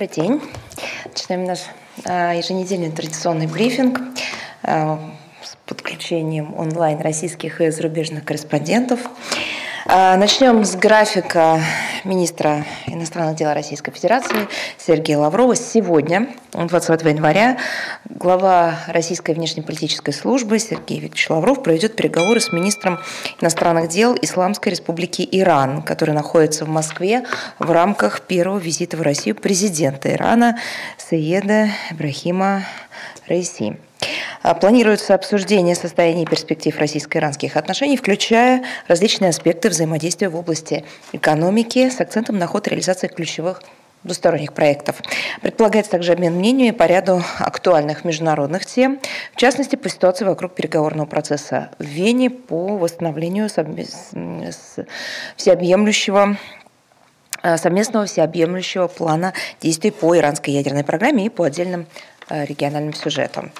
Добрый день. Начинаем наш а, еженедельный традиционный брифинг а, с подключением онлайн российских и зарубежных корреспондентов. А, начнем с графика министра иностранных дел Российской Федерации Сергея Лаврова. Сегодня, 20 января, глава Российской внешнеполитической службы Сергей Викторович Лавров проведет переговоры с министром иностранных дел Исламской Республики Иран, который находится в Москве в рамках первого визита в Россию президента Ирана Саеда Ибрахима Раиси. А, планируется обсуждение состояния и перспектив российско-иранских отношений, включая различные аспекты взаимодействия в области экономики с акцентом на ход реализации ключевых двусторонних проектов. Предполагается также обмен мнениями по ряду актуальных международных тем, в частности, по ситуации вокруг переговорного процесса в Вене по восстановлению всеобъемлющего а, совместного всеобъемлющего плана действий по иранской ядерной программе и по отдельным а, региональным сюжетам.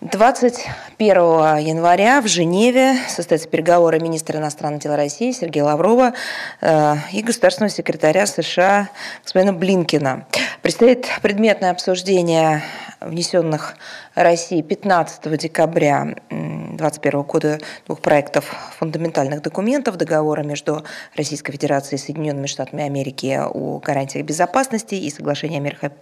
21 января в Женеве состоятся переговоры министра иностранных дел России Сергея Лаврова э, и государственного секретаря США господина Блинкина. Предстоит предметное обсуждение внесенных России 15 декабря 2021 года двух проектов фундаментальных документов договора между Российской Федерацией и Соединенными Штатами Америки о гарантиях безопасности и соглашения о мерах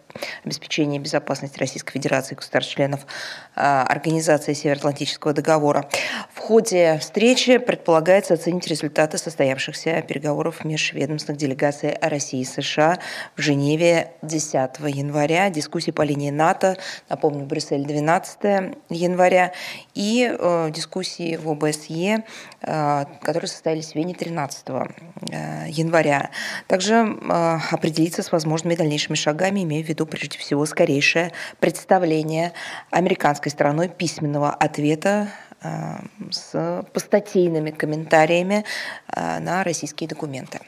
обеспечения безопасности Российской Федерации и государств-членов а, Организации Североатлантического договора. В ходе встречи предполагается оценить результаты состоявшихся переговоров межведомственных делегаций России и США в Женеве 10 января, дискуссии по линии НАТО, напомню, Брюссель 12 января, и э, дискуссии в ОБСЕ, э, которые состоялись в Вене 13 э, января. Также определиться с возможными дальнейшими шагами, имея в виду прежде всего скорейшее представление американской стороной письменного ответа с постатейными комментариями на российские документы.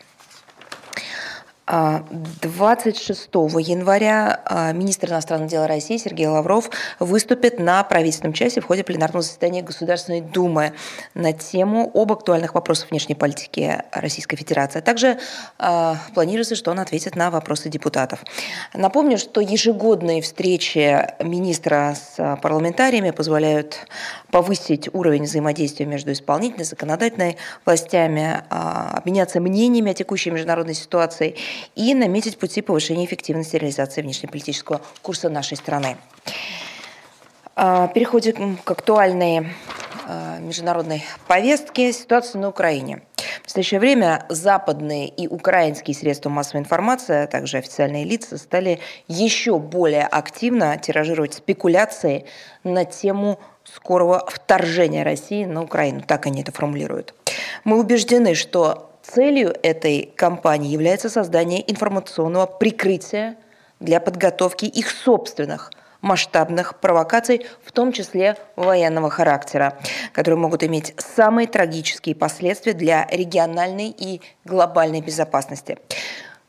26 января а, министр иностранных дел России Сергей Лавров выступит на правительственном часе в ходе пленарного заседания Государственной Думы на тему об актуальных вопросах внешней политики Российской Федерации. А также планируется, что он ответит на вопросы депутатов. Напомню, что ежегодные встречи министра с парламентариями позволяют повысить уровень взаимодействия между исполнительной и законодательной властями, обменяться мнениями о текущей международной ситуации и наметить пути повышения эффективности реализации внешнеполитического курса нашей страны. А, переходим к актуальной а, международной повестке ситуации на Украине. В настоящее время западные и украинские средства массовой информации, а также официальные лица стали еще более активно тиражировать спекуляции на тему скорого вторжения России на Украину. Так они это формулируют. Мы убеждены, что Целью этой кампании является создание информационного прикрытия для подготовки их собственных масштабных провокаций, в том числе военного характера, которые могут иметь самые трагические последствия для региональной и глобальной безопасности.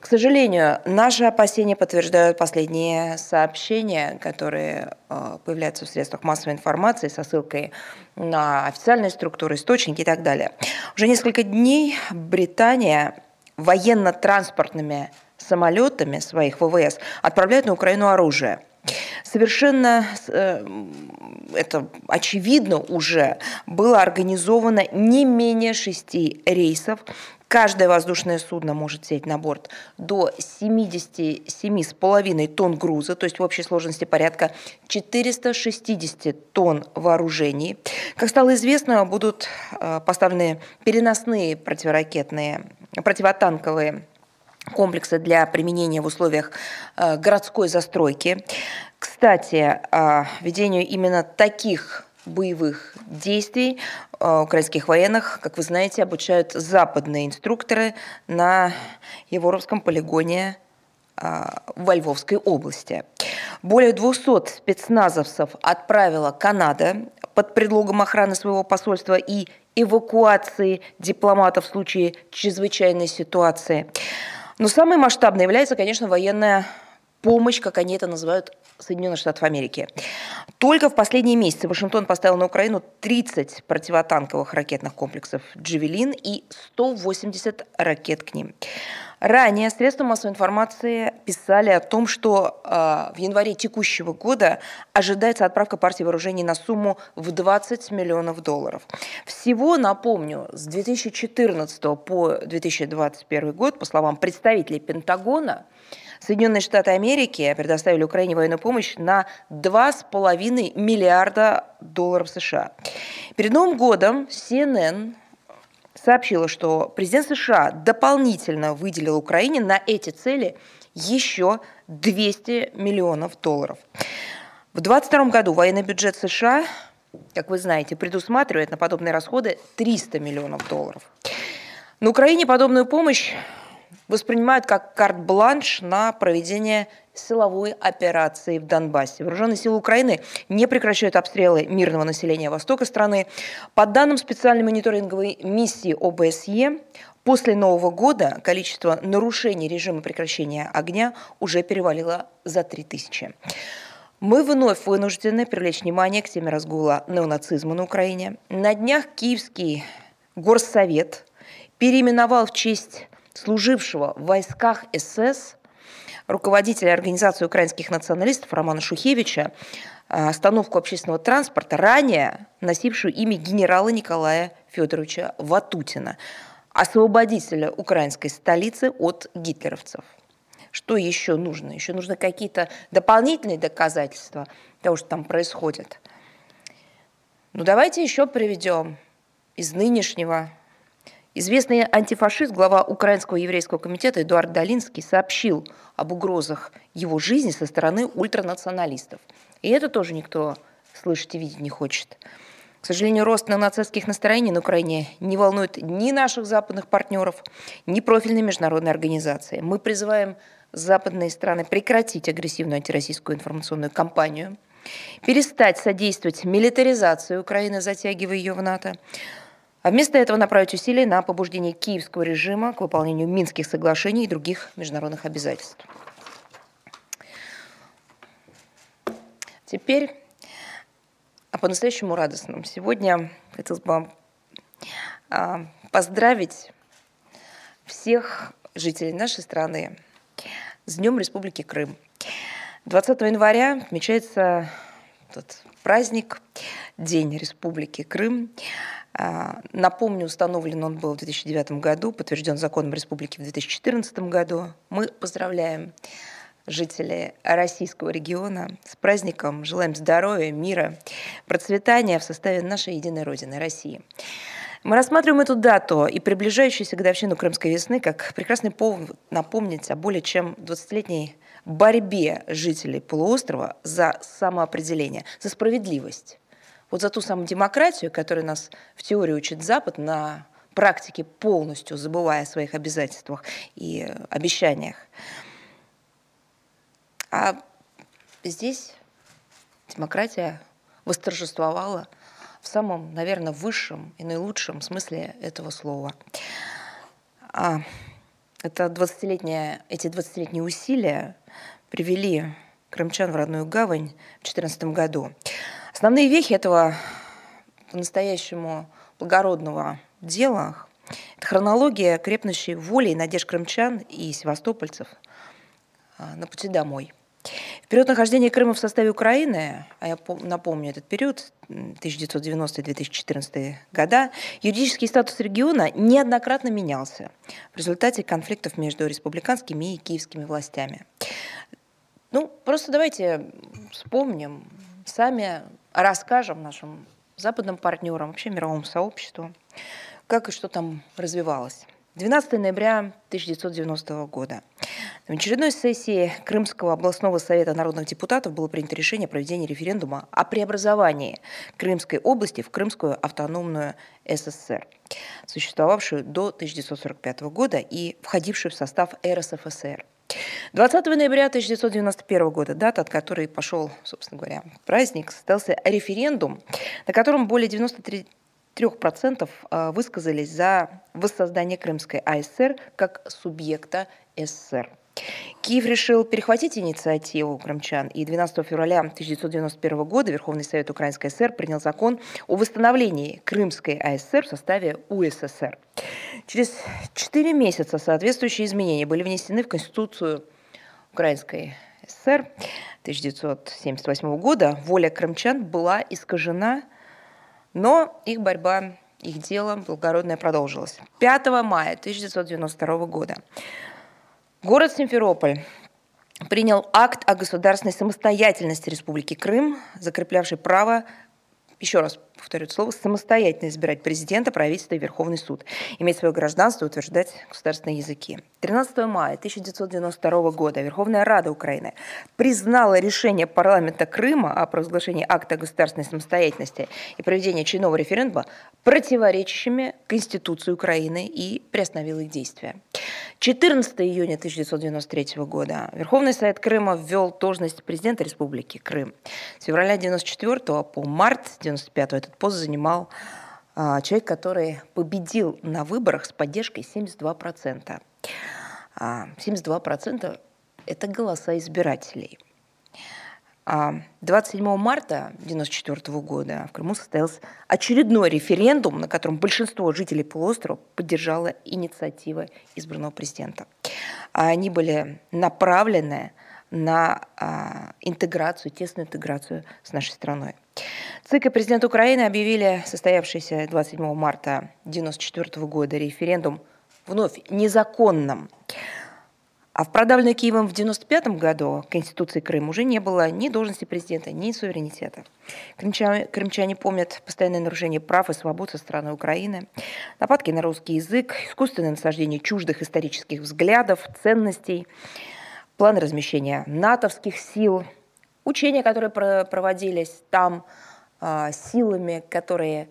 К сожалению, наши опасения подтверждают последние сообщения, которые э, появляются в средствах массовой информации со ссылкой на официальные структуры, источники и так далее. Уже несколько дней Британия военно-транспортными самолетами своих ВВС отправляет на Украину оружие – Совершенно э, это очевидно уже было организовано не менее шести рейсов Каждое воздушное судно может сесть на борт до 77,5 тонн груза, то есть в общей сложности порядка 460 тонн вооружений. Как стало известно, будут э, поставлены переносные противоракетные, противотанковые комплексы для применения в условиях э, городской застройки. Кстати, э, ведению именно таких боевых действий э, украинских военных, как вы знаете, обучают западные инструкторы на Еворовском полигоне э, во Львовской области. Более 200 спецназовцев отправила Канада под предлогом охраны своего посольства и эвакуации дипломатов в случае чрезвычайной ситуации. Но самой масштабной является, конечно, военная помощь, как они это называют, Соединенных Штатов Америки. Только в последние месяцы Вашингтон поставил на Украину 30 противотанковых ракетных комплексов «Джавелин» и 180 ракет к ним. Ранее средства массовой информации писали о том, что э, в январе текущего года ожидается отправка партии вооружений на сумму в 20 миллионов долларов. Всего, напомню, с 2014 по 2021 год, по словам представителей Пентагона, Соединенные Штаты Америки предоставили Украине военную помощь на 2,5 миллиарда долларов США. Перед Новым годом CNN сообщила, что президент США дополнительно выделил Украине на эти цели еще 200 миллионов долларов. В 2022 году военный бюджет США, как вы знаете, предусматривает на подобные расходы 300 миллионов долларов. На Украине подобную помощь воспринимают как карт-бланш на проведение силовой операции в Донбассе. Вооруженные силы Украины не прекращают обстрелы мирного населения востока страны. По данным специальной мониторинговой миссии ОБСЕ, после Нового года количество нарушений режима прекращения огня уже перевалило за 3000. Мы вновь вынуждены привлечь внимание к теме разгула неонацизма на Украине. На днях Киевский горсовет переименовал в честь служившего в войсках СС руководителя организации украинских националистов Романа Шухевича э, остановку общественного транспорта, ранее носившую имя генерала Николая Федоровича Ватутина, освободителя украинской столицы от гитлеровцев. Что еще нужно? Еще нужны какие-то дополнительные доказательства того, что там происходит. Ну давайте еще приведем из нынешнего Известный антифашист, глава Украинского еврейского комитета Эдуард Долинский сообщил об угрозах его жизни со стороны ультранационалистов. И это тоже никто слышать и видеть не хочет. К сожалению, рост нацистских настроений на Украине не волнует ни наших западных партнеров, ни профильные международные организации. Мы призываем западные страны прекратить агрессивную антироссийскую информационную кампанию, перестать содействовать милитаризации Украины, затягивая ее в НАТО, а вместо этого направить усилия на побуждение киевского режима к выполнению Минских соглашений и других международных обязательств. Теперь о по-настоящему радостном. Сегодня хотелось бы а, поздравить всех жителей нашей страны с Днем Республики Крым. 20 января отмечается этот праздник, День Республики Крым. А, напомню, установлен он был в 2009 году, подтвержден законом республики в 2014 году. Мы поздравляем жителей российского региона с праздником, желаем здоровья, мира, процветания в составе нашей единой Родины, России. Мы рассматриваем эту дату и приближающуюся годовщину Крымской весны как прекрасный повод напомнить о более чем 20-летней борьбе жителей полуострова за самоопределение, за справедливость вот за ту самую демократию, которую нас в теории учит Запад, на практике полностью забывая о своих обязательствах и обещаниях. А здесь демократия восторжествовала в самом, наверное, высшем и наилучшем смысле этого слова. А это 20 эти 20-летние усилия привели крымчан в родную гавань в 2014 году. Основные вехи этого по-настоящему благородного дела – это хронология крепнущей воли и надежд крымчан и севастопольцев а, на пути домой. Период нахождения Крыма в составе Украины, а я напомню этот период, 1990-2014 года, юридический статус региона неоднократно менялся в результате конфликтов между республиканскими и киевскими властями. Ну, просто давайте вспомним сами расскажем нашим западным партнерам, вообще мировому сообществу, как и что там развивалось. 12 ноября 1990 года. На очередной сессии Крымского областного совета народных депутатов было принято решение о проведении референдума о преобразовании Крымской области в Крымскую автономную СССР, существовавшую до 1945 года и входившую в состав РСФСР. 20 ноября 1991 года, дата, от которой пошел, собственно говоря, праздник, состоялся референдум, на котором более 93 3% высказались за воссоздание Крымской АСР как субъекта СССР. Киев решил перехватить инициативу крымчан, и 12 февраля 1991 года Верховный Совет Украинской ССР принял закон о восстановлении Крымской АСР в составе УССР. Через 4 месяца соответствующие изменения были внесены в Конституцию Украинской ССР 1978 года. Воля крымчан была искажена, но их борьба их дело благородное продолжилось. 5 мая 1992 года Город Симферополь принял акт о государственной самостоятельности Республики Крым, закреплявший право еще раз повторю это слово, самостоятельно избирать президента, правительство и Верховный суд, иметь свое гражданство и утверждать государственные языки. 13 мая 1992 года Верховная Рада Украины признала решение парламента Крыма о провозглашении акта государственной самостоятельности и проведении очередного референдума противоречащими Конституции Украины и приостановила их действия. 14 июня 1993 года Верховный Совет Крыма ввел должность президента Республики Крым. С февраля 1994 по март 1995 этот пост занимал а, человек, который победил на выборах с поддержкой 72%. 72% – это голоса избирателей – 27 а, марта 1994 года в Крыму состоялся очередной референдум, на котором большинство жителей полуострова поддержало инициативы избранного президента. А они были направлены на а, интеграцию, тесную интеграцию с нашей страной. ЦИК и президент Украины объявили состоявшийся 27 марта 1994 года референдум вновь незаконным. А в продавленной Киевом в 1995 году Конституции Крыма уже не было ни должности президента, ни суверенитета. Крымчане, крымчане помнят постоянное нарушение прав и свобод со стороны Украины, нападки на русский язык, искусственное насаждение чуждых исторических взглядов, ценностей, планы размещения натовских сил, учения, которые проводились там а, силами, которые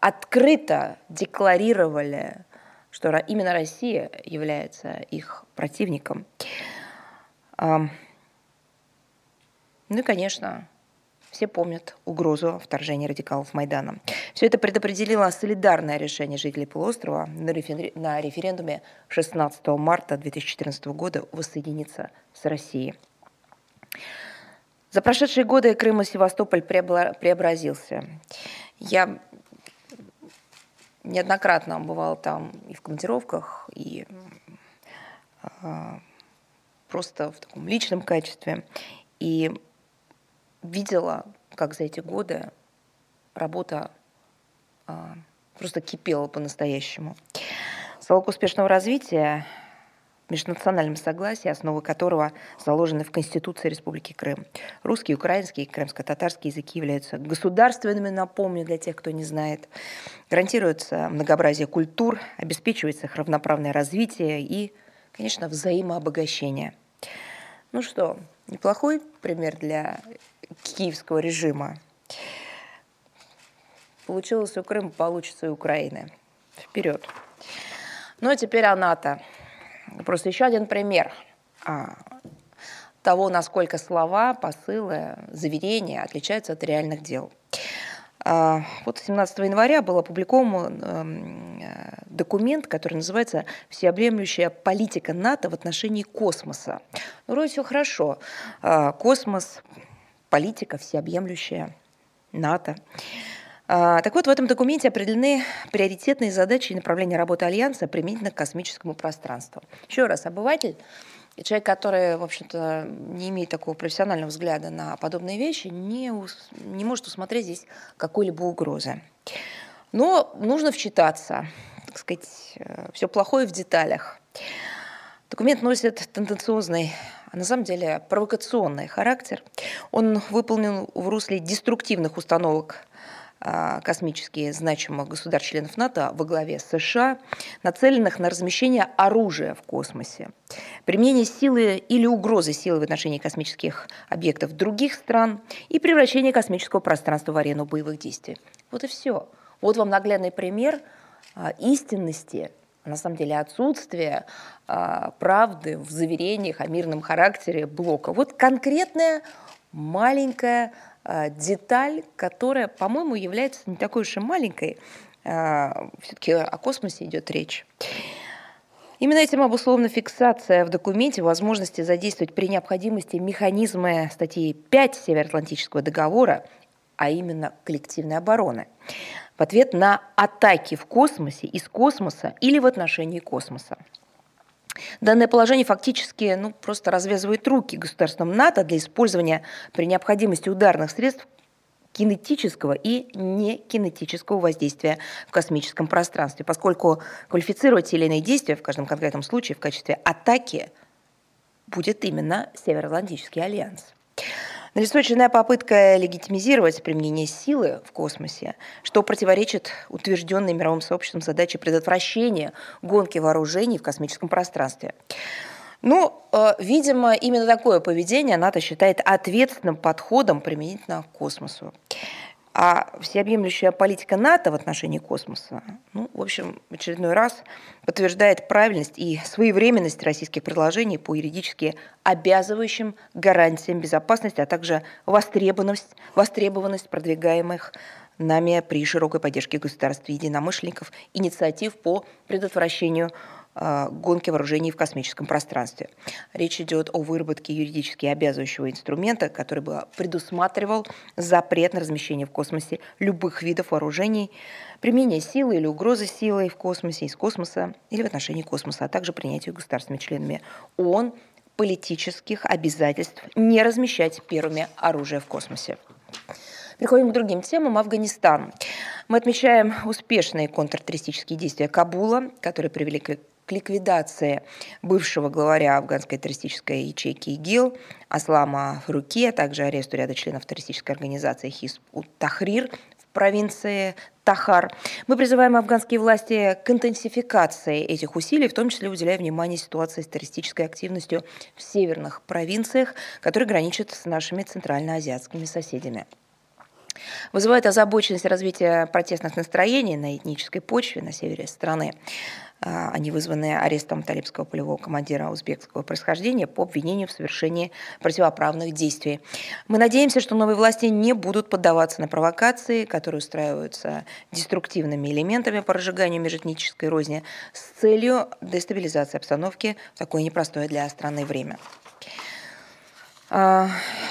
открыто декларировали что именно Россия является их противником. Ну и, конечно, все помнят угрозу вторжения радикалов Майдана. Все это предопределило солидарное решение жителей полуострова на референдуме 16 марта 2014 года воссоединиться с Россией. За прошедшие годы Крым и Севастополь преобразился. Я неоднократно бывал там и в командировках, и э, просто в таком личном качестве. И видела, как за эти годы работа э, просто кипела по-настоящему. Залог успешного развития межнациональном согласии, основы которого заложены в Конституции Республики Крым. Русский, украинский и крымско-татарский языки являются государственными, напомню, для тех, кто не знает. Гарантируется многообразие культур, обеспечивается их равноправное развитие и, конечно, взаимообогащение. Ну что, неплохой пример для киевского режима. Получилось у Крыма, получится и Украины. Вперед. Ну а теперь о НАТО. Просто еще один пример а, того, насколько слова, посылы, заверения отличаются от реальных дел. А, вот 17 января был опубликован эм, документ, который называется «Всеобъемлющая политика НАТО в отношении космоса». Ну, вроде все хорошо. А, космос, политика всеобъемлющая, НАТО. А, так вот, в этом документе определены приоритетные задачи и направления работы Альянса применительно к космическому пространству. Еще раз, обыватель, человек, который, в общем-то, не имеет такого профессионального взгляда на подобные вещи, не, не может усмотреть здесь какой-либо угрозы. Но нужно вчитаться, так сказать, э, все плохое в деталях. Документ носит тенденциозный, на самом деле провокационный характер. Он выполнен в русле деструктивных установок а, космические значимых государств-членов НАТО во главе США, нацеленных на размещение оружия в космосе, применение силы или угрозы силы в отношении космических объектов других стран и превращение космического пространства в арену боевых действий. Вот и все. Вот вам наглядный пример а, истинности на самом деле отсутствие а, правды в заверениях о мирном характере блока. Вот конкретная маленькая а, деталь, которая, по-моему, является не такой уж и маленькой. А, Все-таки о космосе идет речь. Именно этим обусловлена фиксация в документе возможности задействовать при необходимости механизмы статьи 5 Североатлантического договора, а именно коллективной обороны, в ответ на атаки в космосе, из космоса или в отношении космоса. Данное положение фактически ну, просто развязывает руки государствам НАТО для использования при необходимости ударных средств кинетического и некинетического воздействия в космическом пространстве, поскольку квалифицировать те или иные действия в каждом конкретном случае в качестве атаки будет именно Североатлантический альянс. Налицо очередная попытка легитимизировать применение силы в космосе, что противоречит утвержденной мировым сообществом задаче предотвращения гонки вооружений в космическом пространстве. Ну, э, видимо, именно такое поведение НАТО считает ответственным подходом применительно к космосу. А всеобъемлющая политика НАТО в отношении космоса, ну, в общем, в очередной раз подтверждает правильность и своевременность российских предложений по юридически обязывающим гарантиям безопасности, а также востребованность, востребованность продвигаемых нами при широкой поддержке государств и единомышленников инициатив по предотвращению гонки вооружений в космическом пространстве. Речь идет о выработке юридически обязывающего инструмента, который бы предусматривал запрет на размещение в космосе любых видов вооружений, применение силы или угрозы силой в космосе, из космоса или в отношении космоса, а также принятию государствами-членами ООН политических обязательств не размещать первыми оружие в космосе. Переходим к другим темам. Афганистан. Мы отмечаем успешные контртеррористические действия Кабула, которые привели к к ликвидации бывшего главаря афганской террористической ячейки ИГИЛ Аслама Фаруки, а также аресту ряда членов террористической организации Хизб Тахрир в провинции Тахар. Мы призываем афганские власти к интенсификации этих усилий, в том числе уделяя внимание ситуации с террористической активностью в северных провинциях, которые граничат с нашими центральноазиатскими соседями. Вызывает озабоченность развития протестных настроений на этнической почве на севере страны. А, они вызваны арестом талибского полевого командира узбекского происхождения по обвинению в совершении противоправных действий. Мы надеемся, что новые власти не будут поддаваться на провокации, которые устраиваются деструктивными элементами по разжиганию межэтнической розни с целью дестабилизации обстановки в такое непростое для страны время. А,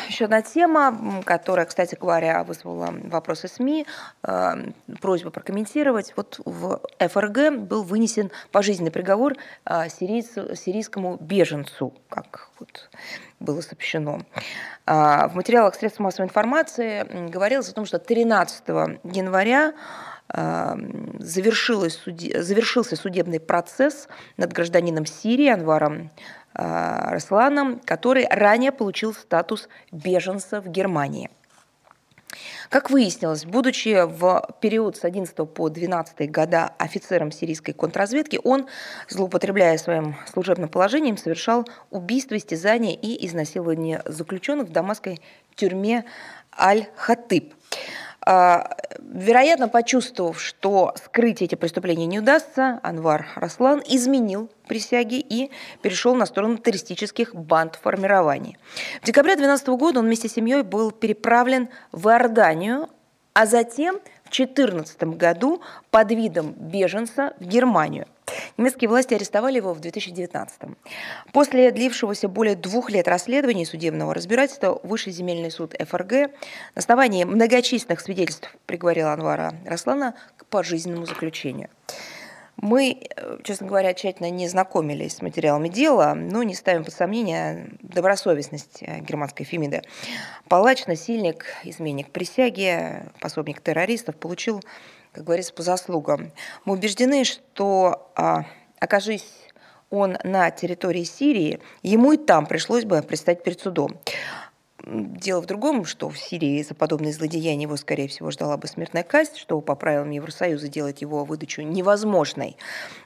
еще одна тема, которая, кстати говоря, вызвала вопросы СМИ, а, просьба прокомментировать. Вот в ФРГ был вынесен пожизненный приговор а, сирийскому беженцу, как вот было сообщено. В материалах средств массовой информации говорилось о том, что 13 января завершился судебный процесс над гражданином Сирии Анваром Э, Русланом, который ранее получил статус беженца в Германии. Как выяснилось, будучи в период с 11 по 12 года офицером сирийской контрразведки, он, злоупотребляя своим служебным положением, совершал убийство, истязания и изнасилование заключенных в дамасской тюрьме Аль-Хатыб. А, вероятно, почувствовав, что скрыть эти преступления не удастся, Анвар Раслан изменил присяги и перешел на сторону террористических банд формирований. В декабре 2012 года он вместе с семьей был переправлен в Иорданию, а затем в 2014 году под видом беженца в Германию. Немецкие власти арестовали его в 2019 -м. После длившегося более двух лет расследования и судебного разбирательства Высший земельный суд ФРГ на основании многочисленных свидетельств приговорил Анвара Раслана к пожизненному заключению. Мы, честно говоря, тщательно не знакомились с материалами дела, но не ставим под сомнение добросовестность германской Фемиды. Палач, насильник, изменник присяги, пособник террористов получил как говорится, по заслугам. Мы убеждены, что, а, окажись он на территории Сирии, ему и там пришлось бы предстать перед судом. Дело в другом, что в Сирии за подобные злодеяния его, скорее всего, ждала бы смертная казнь, что по правилам Евросоюза делает его выдачу невозможной.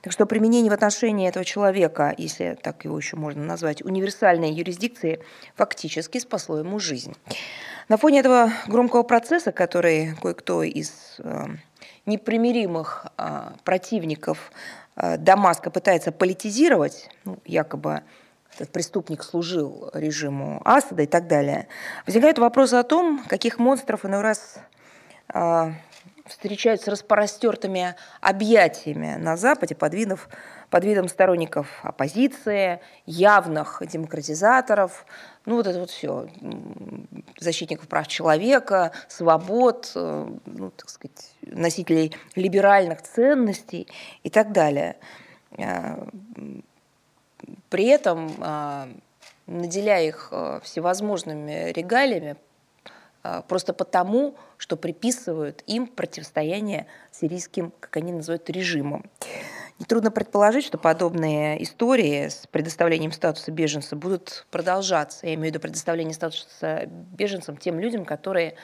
Так что применение в отношении этого человека, если так его еще можно назвать, универсальной юрисдикции, фактически спасло ему жизнь. На фоне этого громкого процесса, который кое-кто из э, непримиримых а, противников. А, Дамаска пытается политизировать, ну, якобы этот преступник служил режиму Асада и так далее, возникает вопрос о том, каких монстров иной раз а, встречают с распростертыми объятиями на Западе под, видов, под видом сторонников оппозиции, явных демократизаторов, ну вот это вот все, защитников прав человека, свобод, э, ну, так сказать, носителей либеральных ценностей и так далее. Э, при этом э, наделяя их всевозможными регалиями, просто потому, что приписывают им противостояние сирийским, как они называют, режимам. Нетрудно предположить, что подобные истории с предоставлением статуса беженца будут продолжаться. Я имею в виду предоставление статуса беженцам тем людям, которые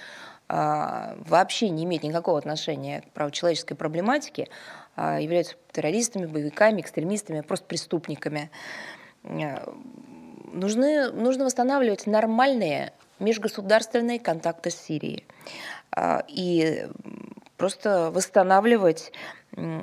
а, вообще не имеют никакого отношения к правочеловеческой проблематике, а, являются террористами, боевиками, экстремистами, просто преступниками. А, нужны, нужно восстанавливать нормальные межгосударственные контакты с Сирией и просто восстанавливать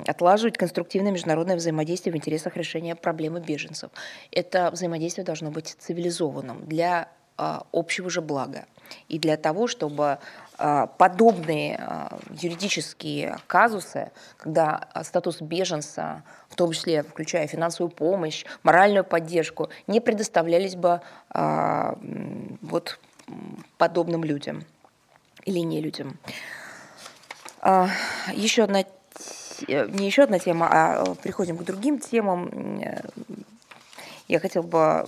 отлаживать конструктивное международное взаимодействие в интересах решения проблемы беженцев. Это взаимодействие должно быть цивилизованным для а, общего же блага и для того, чтобы а, подобные а, юридические казусы, когда статус беженца, в том числе включая финансовую помощь, моральную поддержку, не предоставлялись бы вот подобным людям или не людям. Еще одна не еще одна тема, а э, переходим к другим темам. Я хотел бы,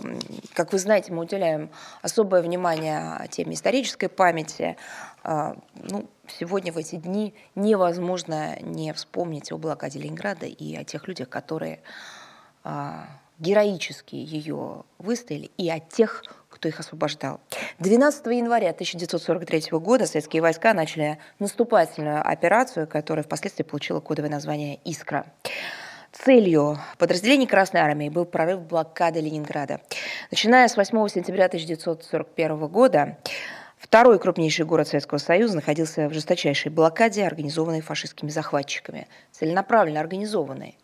как вы знаете, мы уделяем особое внимание теме исторической памяти. Ну, сегодня в эти дни невозможно не вспомнить о блокаде Ленинграда и о тех людях, которые героически ее выстояли, и о тех, кто их освобождал. 12 января 1943 года советские войска начали наступательную операцию, которая впоследствии получила кодовое название «Искра». Целью подразделений Красной Армии был прорыв блокады Ленинграда. Начиная с 8 сентября 1941 года Второй крупнейший город Советского Союза находился в жесточайшей блокаде, организованной фашистскими захватчиками. Целенаправленно организованной.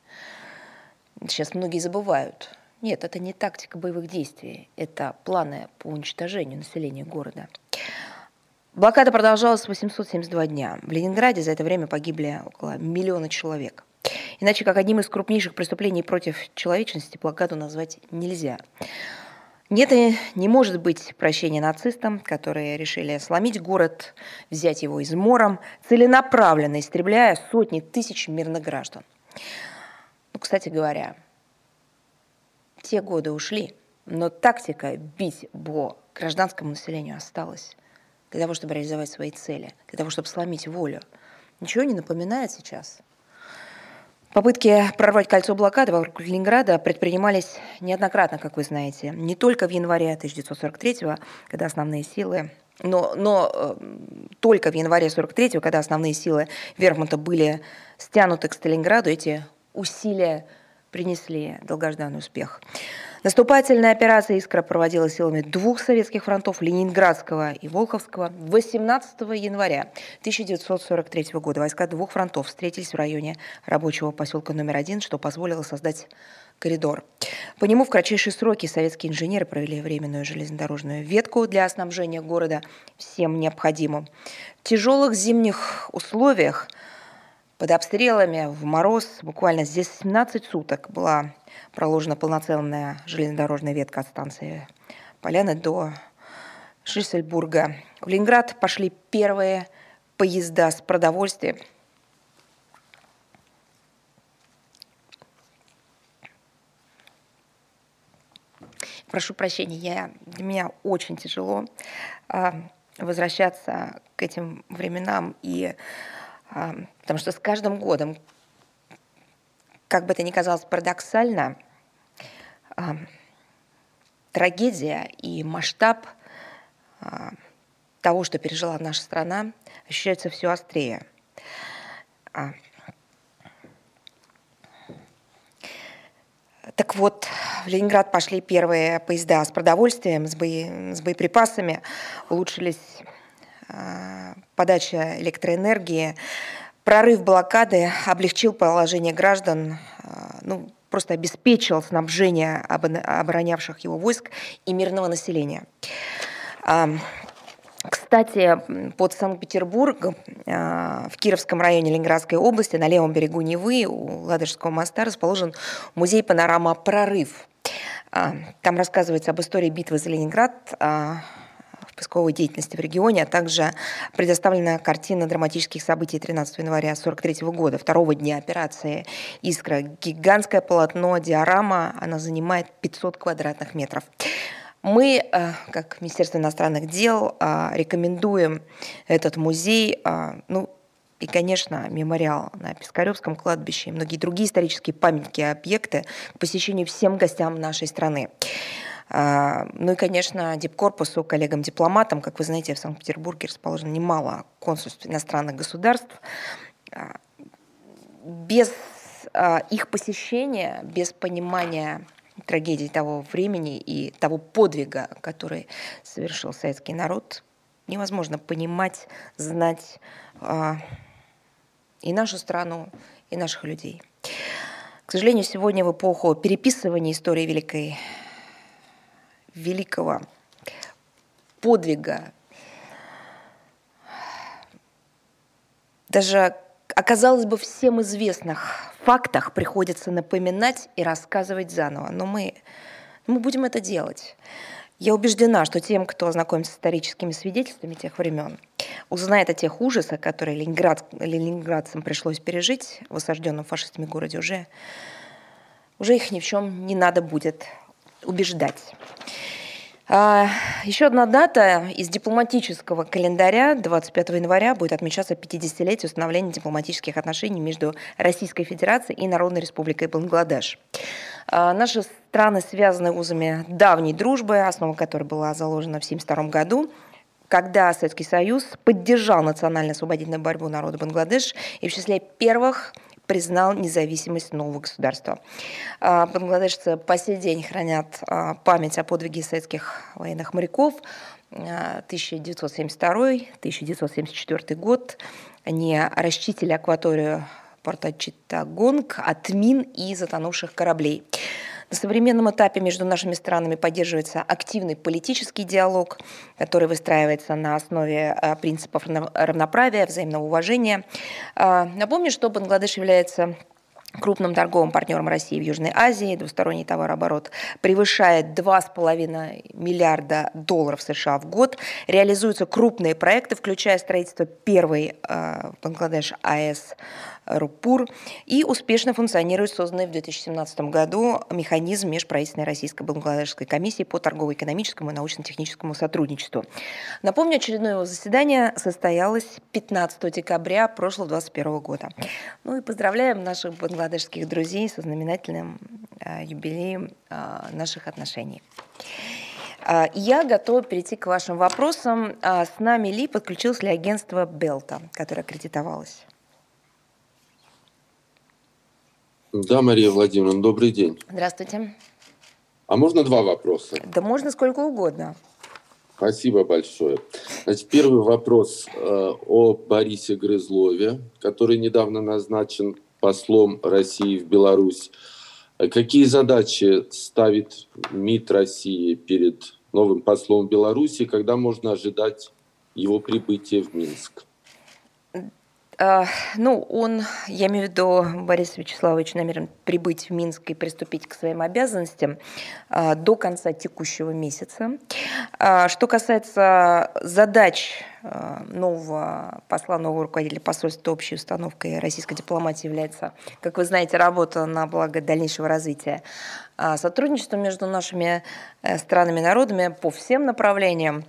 Сейчас многие забывают. Нет, это не тактика боевых действий, это планы по уничтожению населения города. Блокада продолжалась 872 дня. В Ленинграде за это время погибли около миллиона человек. Иначе как одним из крупнейших преступлений против человечности блокаду назвать нельзя. Нет и не может быть прощения нацистам, которые решили сломить город, взять его измором, целенаправленно истребляя сотни тысяч мирных граждан. Ну, кстати говоря, те годы ушли, но тактика бить по гражданскому населению осталась для того, чтобы реализовать свои цели, для того, чтобы сломить волю. Ничего не напоминает сейчас. Попытки прорвать кольцо блокады вокруг Ленинграда предпринимались неоднократно, как вы знаете. Не только в январе 1943 когда основные силы но, но э, только в январе 43-го, когда основные силы Вермонта были стянуты к Сталинграду, эти усилия принесли долгожданный успех. Наступательная операция «Искра» проводилась силами двух советских фронтов, Ленинградского и Волховского. 18 января 1943 года войска двух фронтов встретились в районе рабочего поселка номер один, что позволило создать коридор. По нему в кратчайшие сроки советские инженеры провели временную железнодорожную ветку для снабжения города всем необходимым. В тяжелых зимних условиях – под обстрелами в мороз буквально здесь 17 суток была проложена полноценная железнодорожная ветка от станции Поляны до Шиссельбурга. В Ленинград пошли первые поезда с продовольствием. Прошу прощения, я, для меня очень тяжело э, возвращаться к этим временам и а, потому что с каждым годом, как бы это ни казалось парадоксально, а, трагедия и масштаб а, того, что пережила наша страна, ощущается все острее. Так вот, в Ленинград пошли первые поезда с продовольствием, с, бои, с боеприпасами, улучшились подача электроэнергии. Прорыв блокады облегчил положение граждан, э, ну, просто обеспечил снабжение оборонявших его войск и мирного населения. Кстати, под Санкт-Петербург, в Кировском районе Ленинградской области, на левом берегу Невы, у Ладожского моста, расположен музей «Панорама Прорыв». Там рассказывается об истории битвы за Ленинград, поисковой деятельности в регионе, а также предоставлена картина драматических событий 13 января 1943 года, второго дня операции «Искра». Гигантское полотно, диорама, она занимает 500 квадратных метров. Мы, э, как Министерство иностранных дел, э, рекомендуем этот музей, э, ну, и, конечно, мемориал на Пискаревском кладбище и многие другие исторические памятники и объекты к посещению всем гостям нашей страны. А, ну и, конечно, дипкорпусу, коллегам-дипломатам, как вы знаете, в Санкт-Петербурге расположено немало консульств иностранных государств. А, без а, их посещения, без понимания трагедии того времени и того подвига, который совершил советский народ, невозможно понимать, знать и нашу страну, и наших людей. К сожалению, сегодня в эпоху переписывания истории Великой великого подвига, даже оказалось бы всем известных фактах приходится напоминать и рассказывать заново. Но мы, мы будем это делать. Я убеждена, что тем, кто ознакомится с историческими свидетельствами тех времен, узнает о тех ужасах, которые Ленинград, ленинградцам пришлось пережить в осажденном фашистами городе, уже, уже их ни в чем не надо будет убеждать. А, еще одна дата из дипломатического календаря 25 января будет отмечаться 50-летие установления дипломатических отношений между Российской Федерацией и Народной Республикой Бангладеш. А, наши страны связаны узами давней дружбы, основа которой была заложена в 1972 году когда Советский Союз поддержал национально-освободительную борьбу народа Бангладеш и в числе первых признал независимость нового государства. Бангладешцы по сей день хранят а, память о подвиге советских военных моряков. 1972-1974 а, год. Они расчистили акваторию порта Читтагонг от мин и затонувших кораблей. На современном этапе между нашими странами поддерживается активный политический диалог, который выстраивается на основе э, принципов равноправия, взаимного уважения. Э, напомню, что Бангладеш является крупным торговым партнером России в Южной Азии. Двусторонний товарооборот превышает 2,5 миллиарда долларов США в год. Реализуются крупные проекты, включая строительство первой э, Бангладеш АЭС РУПУР и успешно функционирует созданный в 2017 году механизм межправительственной российско-бангладешской комиссии по торгово-экономическому и научно-техническому сотрудничеству. Напомню, очередное его заседание состоялось 15 декабря прошлого 2021 года. Ну и поздравляем наших бангладешских друзей со знаменательным э, юбилеем э, наших отношений. Э, я готова перейти к вашим вопросам. С нами ли подключилось ли агентство Белта, которое аккредитовалось? Да, Мария Владимировна, добрый день. Здравствуйте. А можно два вопроса? Да можно сколько угодно. Спасибо большое. Значит, первый вопрос э, о Борисе Грызлове, который недавно назначен послом России в Беларусь. Какие задачи ставит МИД России перед новым послом Беларуси, когда можно ожидать его прибытия в Минск? А, ну, он, я имею в виду, Борис Вячеславович намерен прибыть в Минск и приступить к своим обязанностям а, до конца текущего месяца. А, что касается задач нового посла, нового руководителя посольства общей установкой российской дипломатии является, как вы знаете, работа на благо дальнейшего развития сотрудничества между нашими э, странами и народами по всем направлениям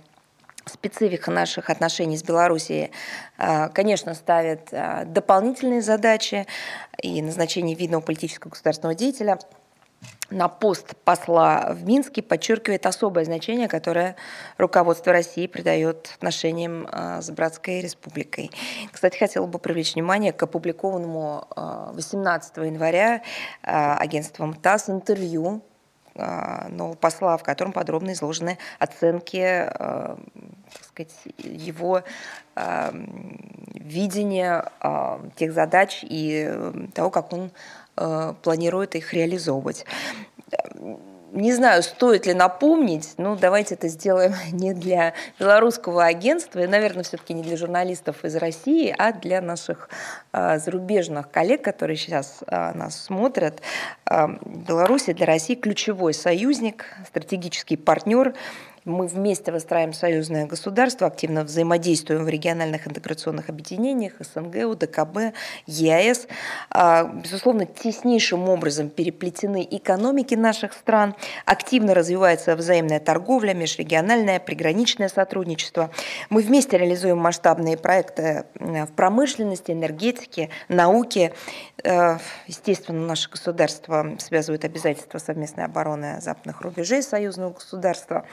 специфика наших отношений с Белоруссией, а, конечно, ставит а, дополнительные задачи и назначение видного политического государственного деятеля на пост посла в Минске подчеркивает особое значение, которое руководство России придает отношениям а, с Братской Республикой. Кстати, хотела бы привлечь внимание к опубликованному 18 января агентством ТАСС интервью нового посла, в котором подробно изложены оценки а, так сказать, его а, видения тех задач и того, как он планирует их реализовывать. Не знаю, стоит ли напомнить, ну, давайте это сделаем не для белорусского агентства, и, наверное, все-таки не для журналистов из России, а для наших э, зарубежных коллег, которые сейчас э, нас смотрят. Э, Беларусь для России ключевой союзник, стратегический партнер, мы вместе выстраиваем союзное государство, активно взаимодействуем в региональных интеграционных объединениях СНГ, УДКБ, ЕАЭС. А, безусловно, теснейшим образом переплетены экономики наших стран, активно развивается взаимная торговля, межрегиональное, приграничное сотрудничество. Мы вместе реализуем масштабные проекты в промышленности, энергетике, науке. Э, естественно, наше государство связывает обязательства совместной обороны западных рубежей союзного государства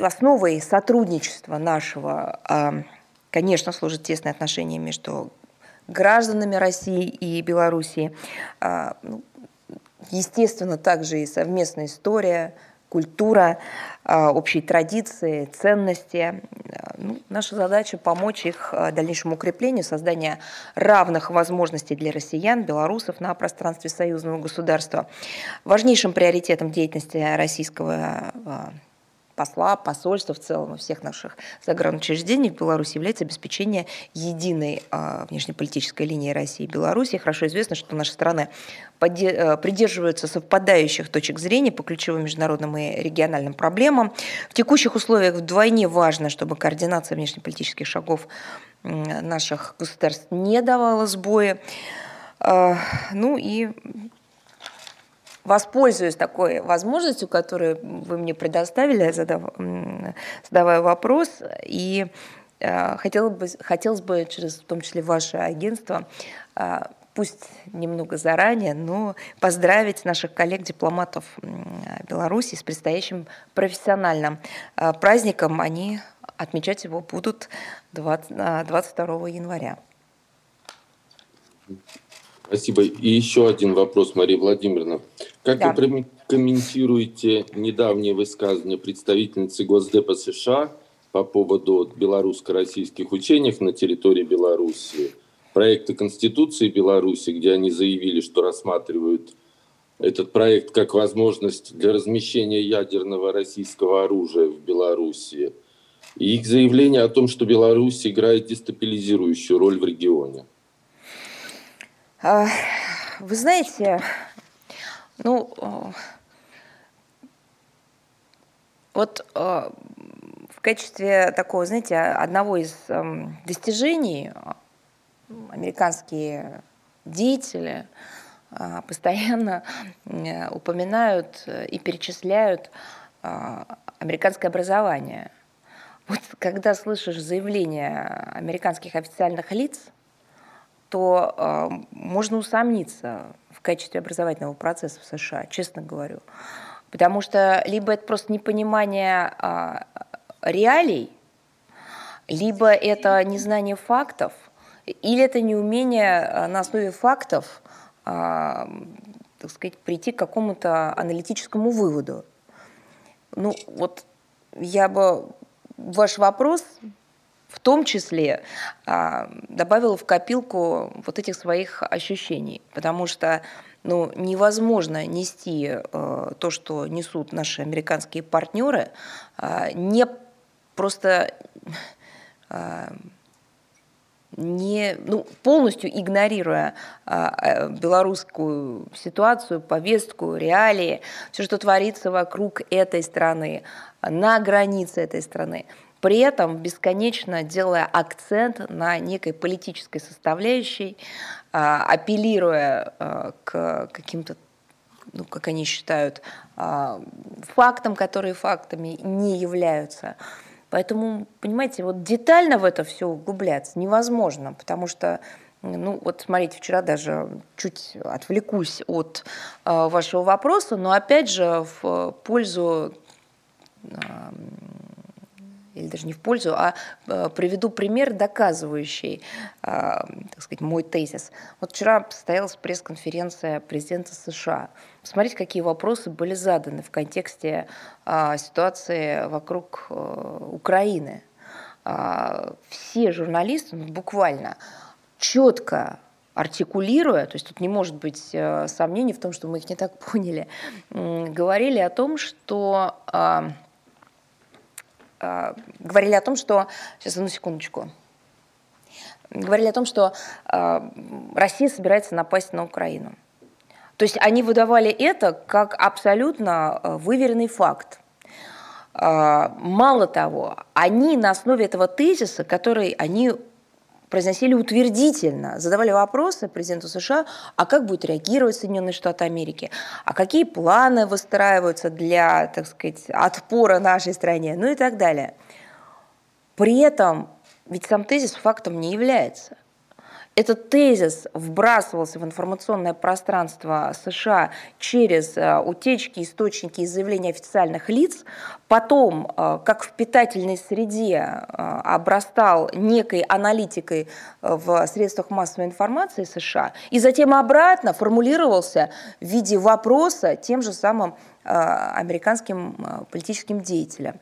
основой сотрудничества нашего, а, конечно, служат тесные отношения между гражданами России и Белоруссии. А, ну, естественно, также и совместная история, культура, а, общие традиции, ценности. Ну, наша задача помочь их дальнейшему укреплению, создания равных возможностей для россиян, белорусов на пространстве союзного государства. Важнейшим приоритетом деятельности российского посла, посольства в целом и всех наших загранучреждений в Беларуси является обеспечение единой э, внешнеполитической линии России и Беларуси. Хорошо известно, что наши страны э, придерживаются совпадающих точек зрения по ключевым международным и региональным проблемам. В текущих условиях вдвойне важно, чтобы координация внешнеполитических шагов наших государств не давала сбоя. Э, ну и воспользуюсь такой возможностью, которую вы мне предоставили, задав, задавая вопрос, и э, хотелось бы, хотелось бы через, в том числе, ваше агентство, э, пусть немного заранее, но поздравить наших коллег-дипломатов Беларуси с предстоящим профессиональным э, праздником. Они отмечать его будут 20, 22 января. Спасибо. И еще один вопрос, Мария Владимировна. Как да. вы комментируете недавнее высказывание представительницы Госдепа США по поводу белорусско-российских учений на территории Беларуси, проекта Конституции Беларуси, где они заявили, что рассматривают этот проект как возможность для размещения ядерного российского оружия в Беларуси, и их заявление о том, что Беларусь играет дестабилизирующую роль в регионе? Вы знаете, ну, э, вот э, в качестве такого, знаете, одного из эм, достижений американские деятели э, постоянно упоминают и перечисляют американское образование. Вот когда слышишь заявления американских официальных лиц – то э, можно усомниться в качестве образовательного процесса в США, честно говорю. Потому что либо это просто непонимание э, реалий, либо это незнание фактов, или это неумение а, на основе фактов э, так сказать, прийти к какому-то аналитическому выводу. Ну вот я бы ваш вопрос в том числе а, добавила в копилку вот этих своих ощущений, потому что ну, невозможно нести э, то, что несут наши американские партнеры, э, не просто э, не, ну, полностью игнорируя э, белорусскую ситуацию, повестку, реалии, все, что творится вокруг этой страны, на границе этой страны при этом бесконечно делая акцент на некой политической составляющей, а, апеллируя а, к каким-то ну, как они считают, а, фактам, которые фактами не являются. Поэтому, понимаете, вот детально в это все углубляться невозможно, потому что, ну вот смотрите, вчера даже чуть отвлекусь от вашего вопроса, но опять же в пользу или даже не в пользу, а э, приведу пример, доказывающий, а, так сказать, мой тезис. Вот вчера состоялась пресс-конференция президента США. Посмотрите, какие вопросы были заданы в контексте а, ситуации вокруг э, Украины. А, все журналисты ну, буквально четко артикулируя, то есть тут не может быть э, сомнений в том, что мы их не так поняли, говорили о том, что а, а, говорили о том, что сейчас одну секундочку, говорили о том, что а, Россия собирается напасть на Украину. То есть они выдавали это как абсолютно выверенный факт. Мало того, они на основе этого тезиса, который они произносили утвердительно, задавали вопросы президенту США, а как будет реагировать Соединенные Штаты Америки, а какие планы выстраиваются для, так сказать, отпора нашей стране, ну и так далее. При этом ведь сам тезис фактом не является. Этот тезис вбрасывался в информационное пространство США через э, утечки, источники и заявления официальных лиц, потом, э, как в питательной среде, э, обрастал некой аналитикой в средствах массовой информации США, и затем обратно формулировался в виде вопроса тем же самым американским политическим деятелям.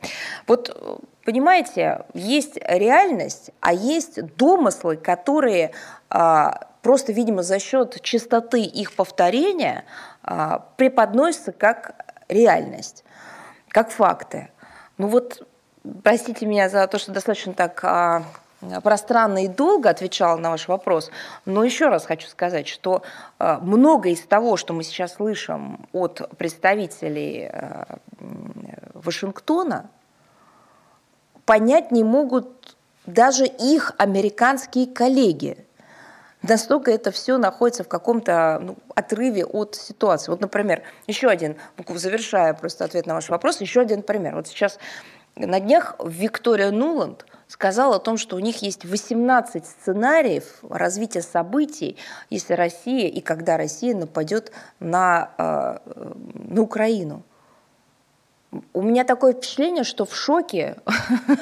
Вот понимаете, есть реальность, а есть домыслы, которые просто, видимо, за счет частоты их повторения а, преподносятся как реальность, как факты. Ну вот, простите меня за то, что достаточно так а, пространно и долго отвечала на ваш вопрос, но еще раз хочу сказать, что многое из того, что мы сейчас слышим от представителей Вашингтона, понять не могут даже их американские коллеги. Настолько это все находится в каком-то ну, отрыве от ситуации. Вот, например, еще один, завершая просто ответ на ваш вопрос, еще один пример. Вот сейчас на днях Виктория Нуланд сказала о том, что у них есть 18 сценариев развития событий, если Россия и когда Россия нападет на, э, на Украину. У меня такое впечатление, что в шоке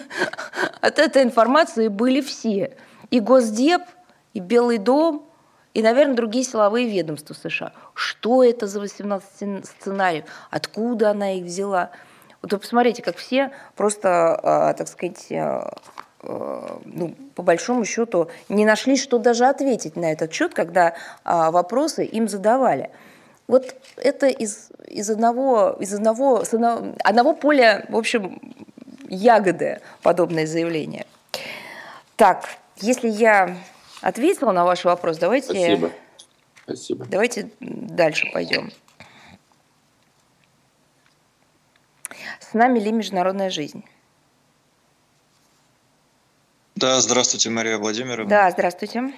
от этой информации были все. И Госдеп, и Белый дом, и, наверное, другие силовые ведомства США. Что это за 18 сценариев? Откуда она их взяла? Вот вы посмотрите, как все просто, а, так сказать, а, а, ну, по большому счету не нашли, что даже ответить на этот счет, когда вопросы им задавали. Вот это из, из, одного, из одного, с одного, одного поля, в общем, ягоды подобное заявление. Так, если я ответила на ваш вопрос, давайте... Спасибо. Спасибо. Давайте дальше пойдем. С нами ли международная жизнь? Да, здравствуйте, Мария Владимировна. Да, здравствуйте.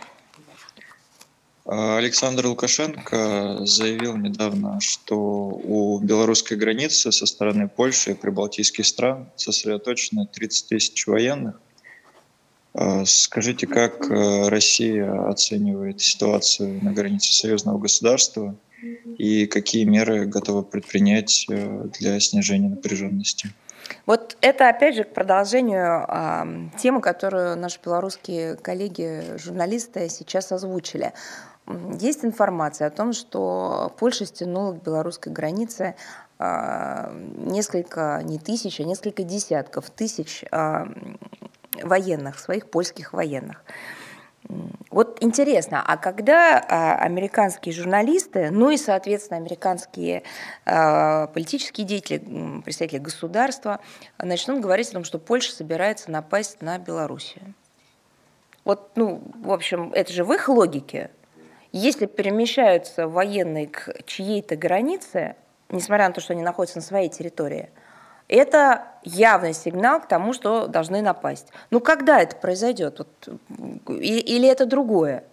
А, Александр Лукашенко заявил недавно, что у белорусской границы со стороны Польши и прибалтийских стран сосредоточено 30 тысяч военных. А, скажите, как э, Россия оценивает ситуацию на границе союзного государства и какие меры готовы предпринять э, для снижения напряженности? Вот это, опять же, к продолжению э, темы, которую наши белорусские коллеги, журналисты сейчас озвучили. Есть информация о том, что Польша стянула к белорусской границе а, несколько, не тысяч, а несколько десятков тысяч а, военных, своих польских военных. Вот интересно, а когда а, американские журналисты, ну и, соответственно, американские политические деятели, представители государства начнут говорить о том, что Польша собирается напасть на Белоруссию? Вот, ну, в общем, это же в их логике. Если перемещаются военные к чьей-то границе, несмотря на то, что они находятся на своей территории, это явный сигнал к тому, что должны напасть. Ну когда это произойдет? Вот, или это другое?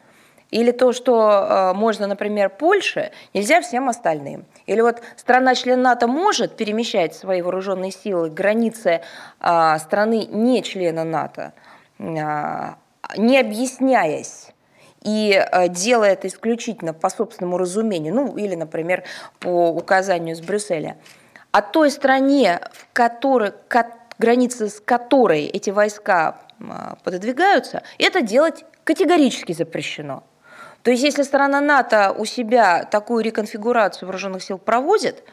Или то, что э, можно, например, Польше, нельзя всем остальным. Или вот страна-член НАТО может перемещать свои вооруженные силы к границе э, страны не члена НАТО, э, не объясняясь и э, делая это исключительно по собственному разумению, ну или, например, по указанию с Брюсселя, а той стране, в которой, границы с которой эти войска пододвигаются, это делать категорически запрещено. То есть если страна НАТО у себя такую реконфигурацию вооруженных сил проводит,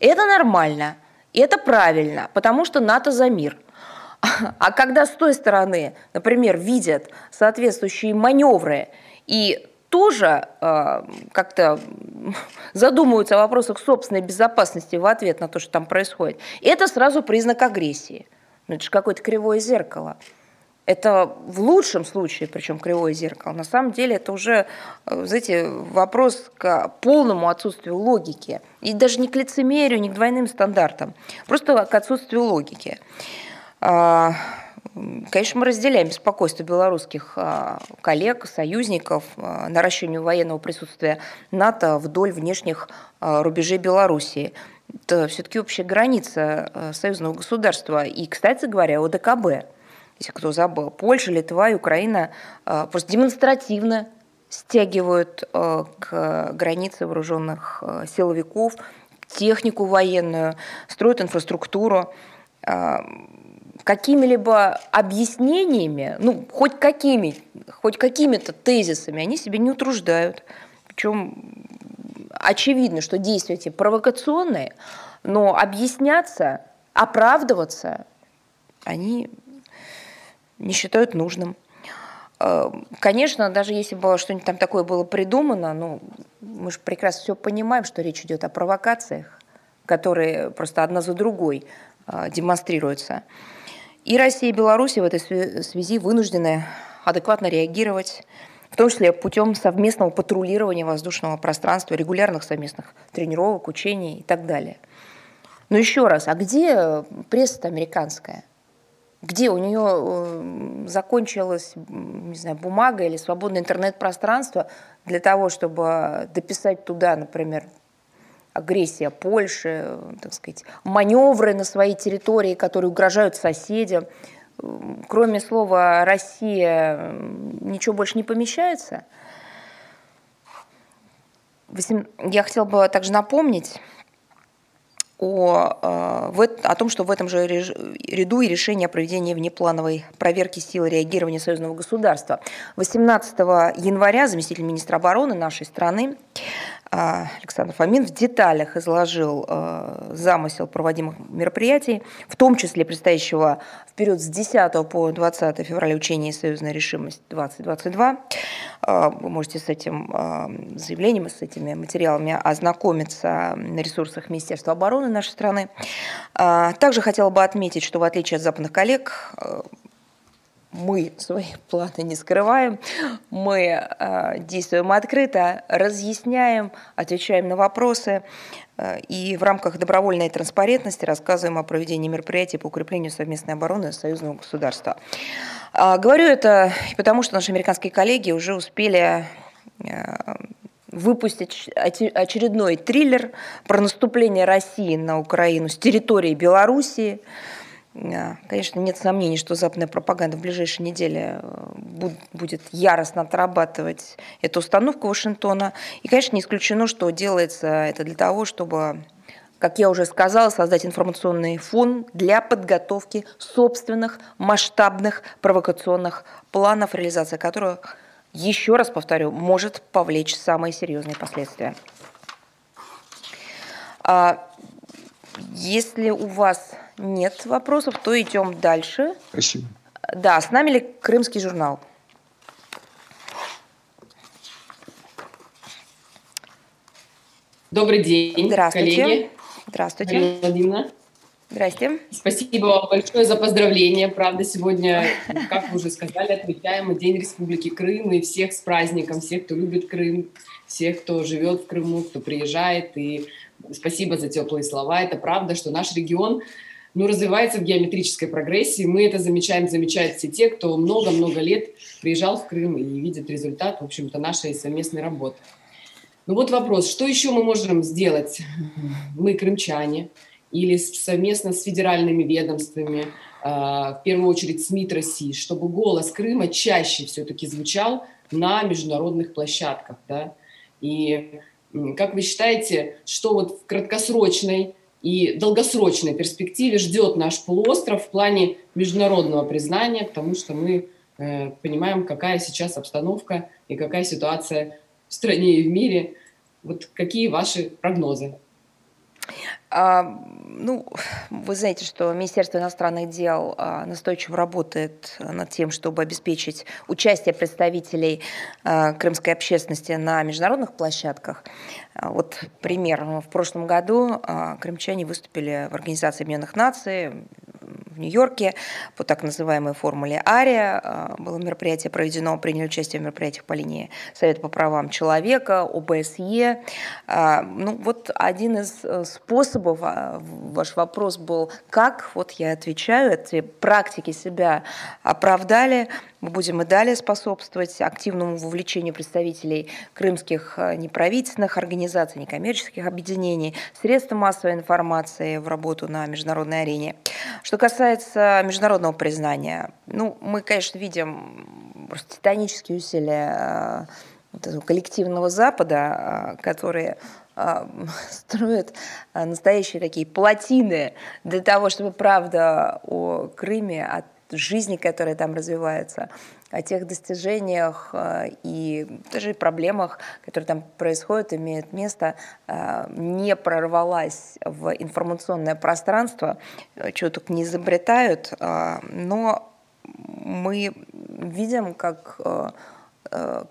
это нормально, это правильно, потому что НАТО за мир. А когда с той стороны, например, видят соответствующие маневры и тоже э, как-то задумываются о вопросах собственной безопасности в ответ на то, что там происходит, это сразу признак агрессии. Ну, это же какое-то кривое зеркало. Это в лучшем случае, причем кривое зеркало. На самом деле это уже, э, знаете, вопрос к полному отсутствию логики. И даже не к лицемерию, не к двойным стандартам. Просто к отсутствию логики. А, конечно, мы разделяем беспокойство белорусских а, коллег, союзников, а, наращиванию военного присутствия НАТО вдоль внешних рубежей Белоруссии. Это все-таки общая граница союзного государства. И, кстати говоря, ОДКБ если кто забыл, Польша, Литва и Украина просто демонстративно стягивают к границе вооруженных силовиков, технику военную, строят инфраструктуру. Какими-либо объяснениями, ну, хоть какими, хоть какими-то тезисами они себе не утруждают. Причем очевидно, что действия эти провокационные, но объясняться, оправдываться они не считают нужным. Э, конечно, даже если бы что-нибудь там такое было придумано, ну, мы же прекрасно все понимаем, что речь идет о провокациях, которые просто одна за другой э, демонстрируются. И Россия, и Беларусь в этой связи вынуждены адекватно реагировать, в том числе путем совместного патрулирования воздушного пространства, регулярных совместных тренировок, учений и так далее. Но еще раз, а где пресса американская? где у нее э, закончилась, не знаю, бумага или свободное интернет-пространство для того, чтобы дописать туда, например, агрессия Польши, так сказать, маневры на своей территории, которые угрожают соседям. Кроме слова «Россия» ничего больше не помещается. Я хотела бы также напомнить, о, э, о том, что в этом же ряду и решение о проведении внеплановой проверки силы реагирования союзного государства. 18 января заместитель министра обороны нашей страны Александр Фомин в деталях изложил э, замысел проводимых мероприятий, в том числе предстоящего в период с 10 по 20 февраля учения «Союзная решимость 2022». Э, вы можете с этим э, заявлением, с этими материалами ознакомиться на ресурсах Министерства обороны нашей страны. Также хотела бы отметить, что в отличие от западных коллег, мы свои планы не скрываем, мы э, действуем открыто, разъясняем, отвечаем на вопросы э, и в рамках добровольной транспарентности рассказываем о проведении мероприятий по укреплению совместной обороны союзного государства. Э, говорю это потому, что наши американские коллеги уже успели э, выпустить очередной триллер про наступление России на Украину с территории Белоруссии. Конечно, нет сомнений, что западная пропаганда в ближайшие недели э, будет яростно отрабатывать эту установку Вашингтона. И, конечно, не исключено, что делается это для того, чтобы как я уже сказала, создать информационный фон для подготовки собственных масштабных провокационных планов, реализация которых, еще раз повторю, может повлечь самые серьезные последствия. А, если у вас нет вопросов, то идем дальше. Спасибо. Да, с нами ли Крымский журнал? Добрый день, Здравствуйте. коллеги. Здравствуйте. Марина Владимировна. Здрасте. Спасибо вам большое за поздравления. Правда, сегодня, как вы уже сказали, отмечаем День Республики Крым и всех с праздником, всех, кто любит Крым, всех, кто живет в Крыму, кто приезжает. И спасибо за теплые слова. Это правда, что наш регион ну, развивается в геометрической прогрессии. Мы это замечаем, замечают все те, кто много-много лет приезжал в Крым и видит результат, в общем-то, нашей совместной работы. Ну вот вопрос, что еще мы можем сделать, мы, крымчане, или совместно с федеральными ведомствами, а, в первую очередь с МИД России, чтобы голос Крыма чаще все-таки звучал на международных площадках, да? И как вы считаете, что вот в краткосрочной и долгосрочной перспективе ждет наш полуостров в плане международного признания, потому что мы э, понимаем, какая сейчас обстановка и какая ситуация в стране и в мире. Вот какие ваши прогнозы? А, ну, вы знаете, что Министерство иностранных дел а, настойчиво работает над тем, чтобы обеспечить участие представителей а, крымской общественности на международных площадках. Вот пример. В прошлом году крымчане выступили в Организации Объединенных Наций, в Нью-Йорке по так называемой формуле АРИА. А, было мероприятие проведено, приняли участие в мероприятиях по линии Совета по правам человека, ОБСЕ. А, ну, вот один из э, способов, а, ваш вопрос был, как, вот я отвечаю, эти практики себя оправдали, мы будем и далее способствовать активному вовлечению представителей крымских э, неправительственных организаций, некоммерческих объединений, средств массовой информации в работу на международной арене. Что касается международного признания, ну, мы, конечно, видим просто титанические усилия э, коллективного Запада, э, которые строят настоящие такие плотины для того, чтобы правда о Крыме, от жизни, которая там развивается, о тех достижениях э, и даже проблемах, которые там происходят, имеют место, э, не прорвалась в информационное пространство, э, чего только не изобретают, но мы видим, как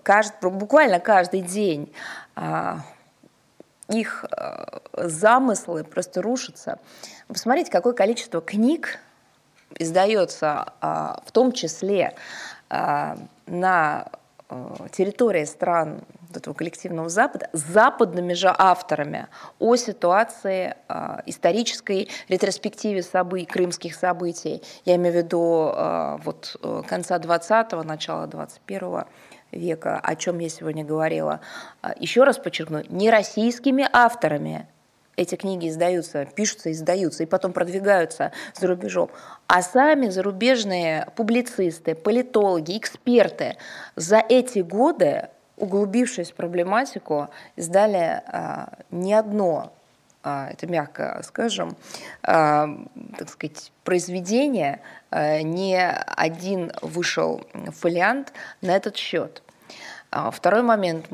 каждый, буквально каждый день их замыслы просто рушатся. Посмотрите, какое количество книг издается а, в том числе а, на а, территории стран этого коллективного Запада западными же авторами о ситуации э, исторической ретроспективе событий, крымских событий. Я имею в виду э, вот, конца 20-го, начала 21 века, о чем я сегодня говорила. Еще раз подчеркну, не российскими авторами, эти книги издаются, пишутся, издаются и потом продвигаются за рубежом. А сами зарубежные публицисты, политологи, эксперты за эти годы, углубившись в проблематику, издали а, не одно, а, это мягко скажем, а, так сказать, произведение, а, не один вышел фолиант на этот счет. А второй момент.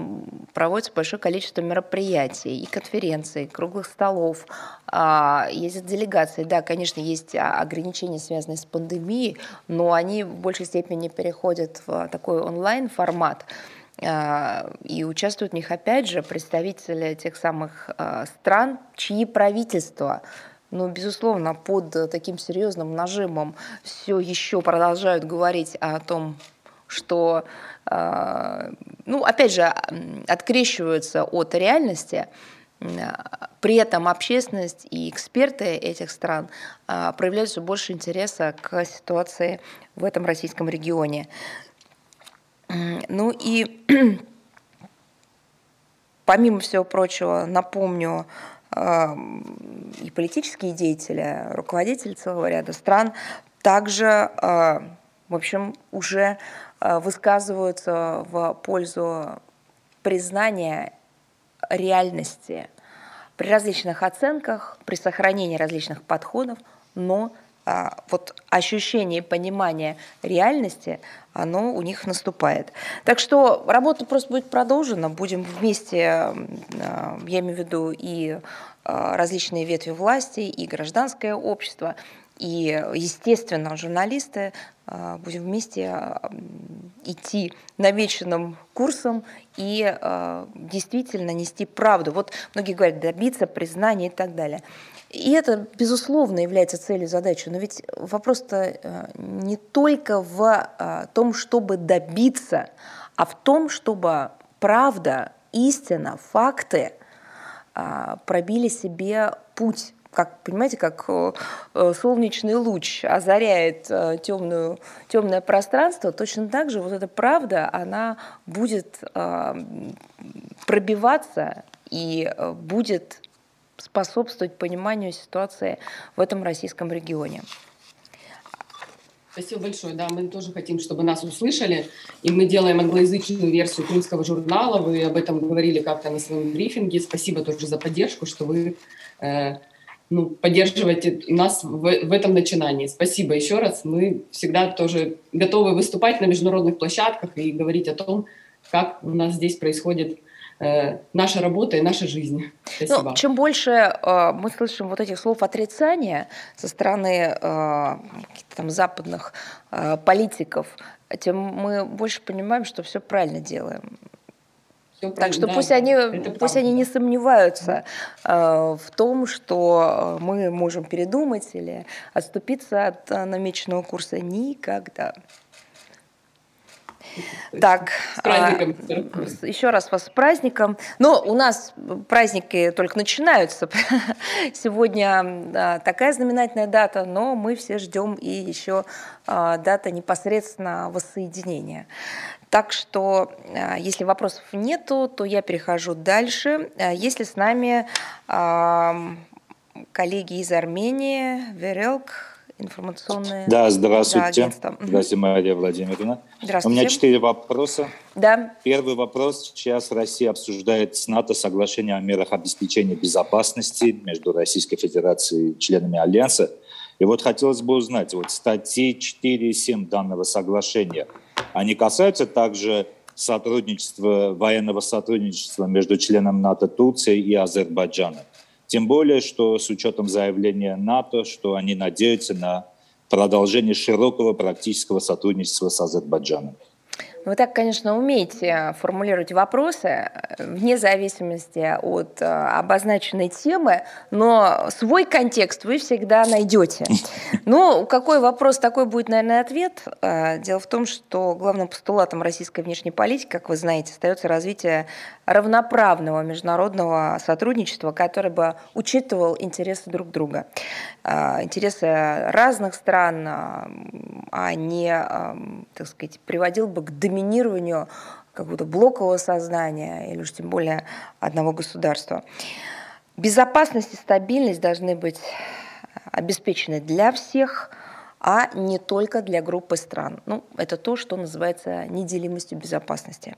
Проводится большое количество мероприятий и конференций, круглых столов, а, ездят делегации. Да, конечно, есть ограничения, связанные с пандемией, но они в большей степени переходят в такой онлайн-формат. А, и участвуют в них, опять же, представители тех самых стран, чьи правительства ну, безусловно, под таким серьезным нажимом все еще продолжают говорить о том, что а, ну, опять же, открещиваются от реальности, при этом общественность и эксперты этих стран а, проявляют все больше интереса к ситуации в этом российском регионе. Ну и помимо всего прочего, напомню, а, и политические деятели, руководители целого ряда стран также, в общем, уже высказываются в пользу признания реальности при различных оценках, при сохранении различных подходов, но а, вот ощущение и понимание реальности, оно у них наступает. Так что работа просто будет продолжена, будем вместе, а, я имею в виду и различные ветви власти, и гражданское общество, и, естественно, журналисты а, будем вместе а, идти намеченным курсом и а, действительно нести правду. Вот многие говорят, добиться признания и так далее. И это, безусловно, является целью задачи. Но ведь вопрос-то не только в том, чтобы добиться, а в том, чтобы правда, истина, факты пробили себе путь как, понимаете, как э, э, солнечный луч озаряет э, темную, темное пространство, точно так же вот эта правда, она будет пробиваться и будет способствовать пониманию ситуации в этом российском регионе. Спасибо большое. Да, мы тоже хотим, чтобы нас услышали. И мы делаем англоязычную версию крымского журнала. Вы об этом говорили как-то на своем брифинге. Спасибо тоже за поддержку, что вы ну, поддерживать нас в, в этом начинании. Спасибо еще раз. Мы всегда тоже готовы выступать на международных площадках и говорить о том, как у нас здесь происходит э, наша работа и наша жизнь. Ну, Спасибо. Ну, чем больше э, мы слышим вот этих слов отрицания со стороны э, там западных э, политиков, тем мы больше понимаем, что все правильно делаем. Все так что да, пусть, они, пусть они не сомневаются э, в том, что мы можем передумать или отступиться от э, намеченного курса никогда. Так, а, еще раз вас с праздником. Но у нас праздники только начинаются. Сегодня такая знаменательная дата, но мы все ждем и еще а, дата непосредственно воссоединения. Так что, а, если вопросов нету, то я перехожу дальше. Если с нами коллеги из Армении, Верелк, информационное да, здравствуйте. Да, здравствуйте, Мария Владимировна. Здравствуйте. У меня четыре вопроса. Да. Первый вопрос. Сейчас Россия обсуждает с НАТО соглашение о мерах обеспечения безопасности между Российской Федерацией и членами Альянса. И вот хотелось бы узнать, вот статьи 4 и 7 данного соглашения, они касаются также сотрудничества, военного сотрудничества между членом НАТО Турцией и Азербайджаном? Тем более, что с учетом заявления НАТО, что они надеются на продолжение широкого практического сотрудничества с Азербайджаном. Вы так, конечно, умеете формулировать вопросы э, вне зависимости от э, обозначенной темы, но свой контекст вы всегда найдете. Ну, какой вопрос, такой будет, наверное, ответ. Э, дело в том, что главным постулатом российской внешней политики, как вы знаете, остается развитие равноправного международного сотрудничества, которое бы учитывал интересы друг друга. Интересы разных стран, а не, так сказать, приводил бы к доминированию какого-то блокового сознания или уж тем более одного государства. Безопасность и стабильность должны быть обеспечены для всех, а не только для группы стран. Ну, это то, что называется неделимостью безопасности.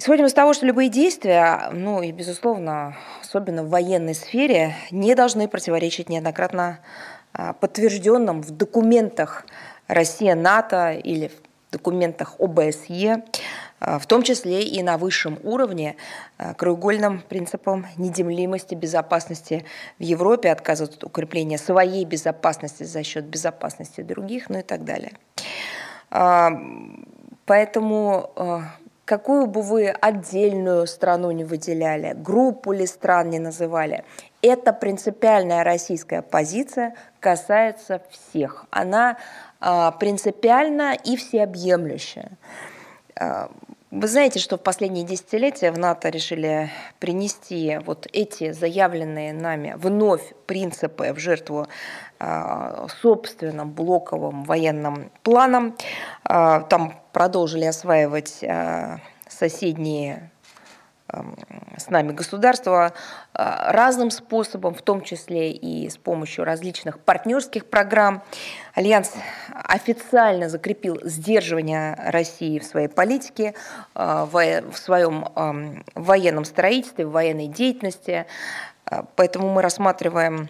Исходим из того, что любые действия, ну и, безусловно, особенно в военной сфере, не должны противоречить неоднократно а, подтвержденным в документах Россия, НАТО или документах ОБСЕ, а, в том числе и на высшем уровне, а, краеугольным принципом неделимости безопасности в Европе, отказ от укрепления своей безопасности за счет безопасности других, ну и так далее. Поэтому какую бы вы отдельную страну не выделяли, группу ли стран не называли, эта принципиальная российская позиция касается всех. Она а, принципиально и всеобъемлющая. А, вы знаете, что в последние десятилетия в НАТО решили принести вот эти заявленные нами вновь принципы в жертву а, собственным блоковым военным планом. Там продолжили осваивать соседние с нами государство а, разным способом, в том числе и с помощью различных партнерских программ. Альянс официально закрепил сдерживание России в своей политике, а, в своем военном строительстве, в военной деятельности. А, поэтому мы рассматриваем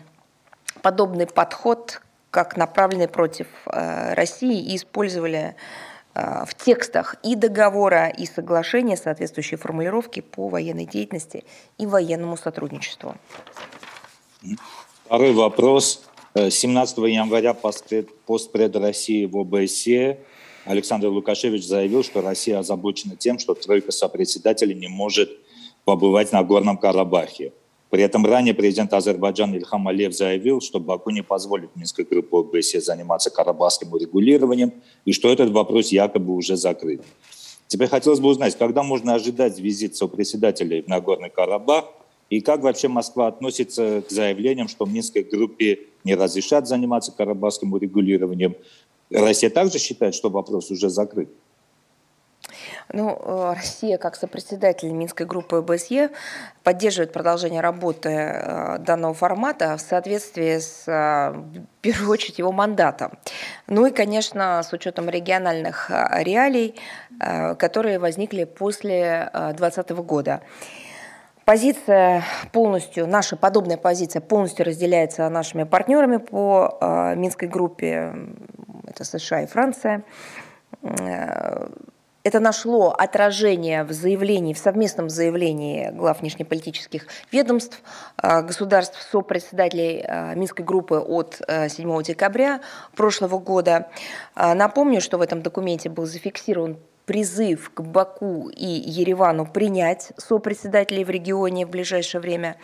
подобный подход как направленный против России и использовали Э, в текстах и договора, и соглашения соответствующие формулировки по военной деятельности и военному сотрудничеству. Второй вопрос. 17 э, января постпред России в ОБСЕ Александр Лукашевич заявил, что Россия озабочена тем, что тройка сопредседателей не может побывать на Горном Карабахе. При этом ранее президент Азербайджана Ильхам Алиев заявил, что Баку не позволит Минской группе ОБСЕ заниматься карабахским урегулированием и что этот вопрос якобы уже закрыт. Теперь хотелось бы узнать, когда можно ожидать визит сопредседателей в Нагорный Карабах и как вообще Москва относится к заявлениям, что Минской группе не разрешат заниматься карабахским урегулированием. Россия также считает, что вопрос уже закрыт? Ну, э, Россия, как сопредседатель Минской группы ОБСЕ, поддерживает продолжение работы э, данного формата в соответствии с, э, в первую очередь, его мандатом. Ну и, конечно, с учетом региональных реалий, которые возникли после 2020 года. Позиция полностью, наша подобная позиция полностью разделяется нашими партнерами по Минской группе, это США и Франция это нашло отражение в заявлении, в совместном заявлении глав внешнеполитических ведомств государств сопредседателей Минской группы от 7 декабря прошлого года. Напомню, что в этом документе был зафиксирован призыв к Баку и Еревану принять сопредседателей в регионе в ближайшее время,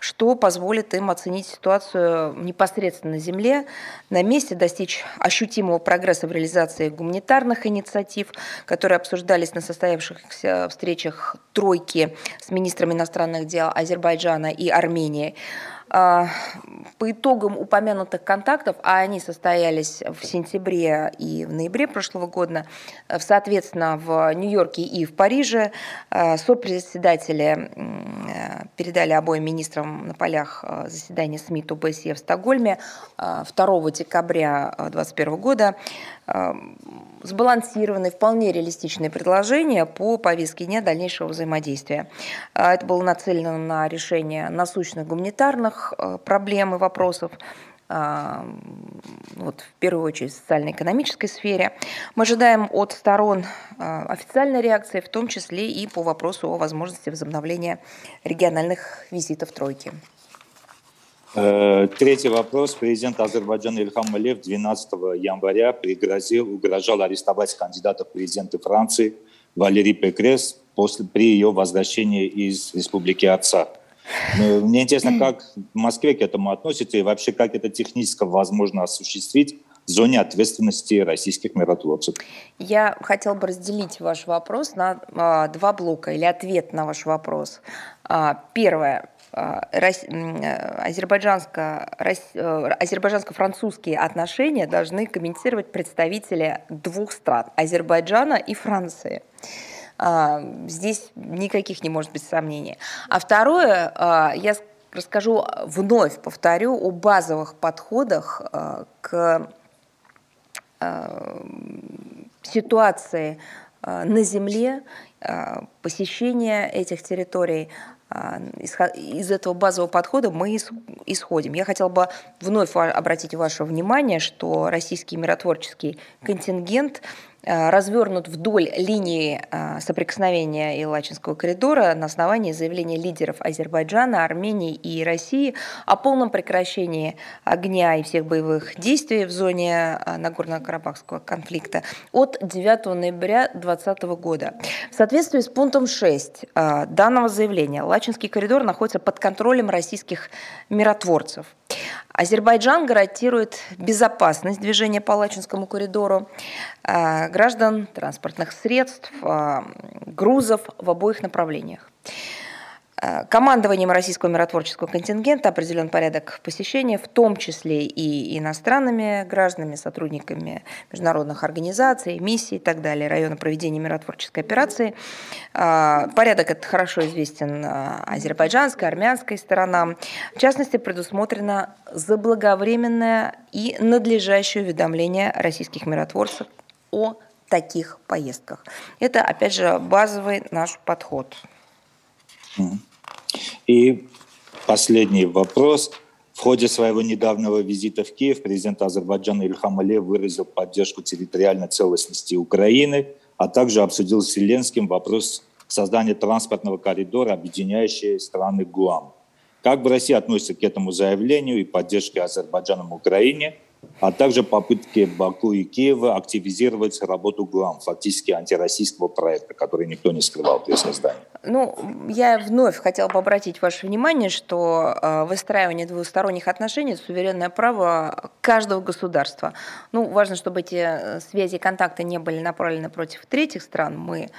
что позволит им оценить ситуацию непосредственно на земле, на месте достичь ощутимого прогресса в реализации гуманитарных инициатив, которые обсуждались на состоявшихся встречах тройки с министрами иностранных дел Азербайджана и Армении. А, по итогам упомянутых контактов, а они состоялись в сентябре и в ноябре прошлого года, э, соответственно, в Нью-Йорке и в Париже, э, сопредседатели э, передали обоим министрам на полях заседания СМИ ОБСЕ в Стокгольме 2 декабря 2021 года сбалансированные, вполне реалистичные предложения по повестке дня дальнейшего взаимодействия. А, это было нацелено на решение насущных гуманитарных а, проблем и вопросов, а, вот, в первую очередь в социально-экономической сфере. Мы ожидаем от сторон официальной реакции, в том числе и по вопросу о возможности возобновления региональных визитов тройки. Э, третий вопрос. Президент Азербайджана Ильхам Алиев 12 января пригрозил, угрожал арестовать кандидата в президенты Франции Валерий Пекрес после, при ее возвращении из Республики Отца. Ну, мне интересно, как в Москве к этому относится и вообще как это технически возможно осуществить в зоне ответственности российских миротворцев. Я хотела бы разделить ваш вопрос на а, два блока или ответ на ваш вопрос. А, первое. А, э, азербайджанско-французские отношения должны комментировать представители двух стран – Азербайджана и Франции. А, здесь никаких не может быть сомнений. А второе, я расскажу вновь, повторю, о базовых подходах к ситуации на земле, посещения этих территорий – из этого базового подхода мы исходим. Я хотела бы вновь обратить ваше внимание, что российский миротворческий контингент развернут вдоль линии э, соприкосновения Илачинского коридора на основании заявления лидеров Азербайджана, Армении и России о полном прекращении огня и всех боевых действий в зоне э, Нагорно-Карабахского конфликта от 9 ноября 2020 года. В соответствии с пунктом 6 данного заявления Лачинский коридор находится под контролем российских миротворцев. Азербайджан гарантирует безопасность движения по Лачинскому коридору э, граждан, транспортных средств, э, грузов в обоих направлениях. Э, командованием российского миротворческого контингента определен порядок посещения, в том числе и иностранными гражданами, сотрудниками международных организаций, миссий и так далее, района проведения миротворческой операции. Э, порядок этот хорошо известен э, азербайджанской, армянской сторонам. В частности, предусмотрено заблаговременное и надлежащее уведомление российских миротворцев о таких поездках. Это, опять же, базовый наш подход. И последний вопрос. В ходе своего недавнего визита в Киев президент Азербайджана Ильхам Алиев выразил поддержку территориальной целостности Украины, а также обсудил с Зеленским вопрос создания транспортного коридора, объединяющего страны ГУАМ. Как бы Россия относится к этому заявлению и поддержке Азербайджаном Украине – а также попытки Баку и Киева активизировать работу ГУАМ, фактически антироссийского проекта, который никто не скрывал при создании. Ну, я вновь хотела бы обратить ваше внимание, что э, выстраивание двусторонних отношений – это суверенное право каждого государства. Ну, важно, чтобы эти э, связи и контакты не были направлены против третьих стран. Мы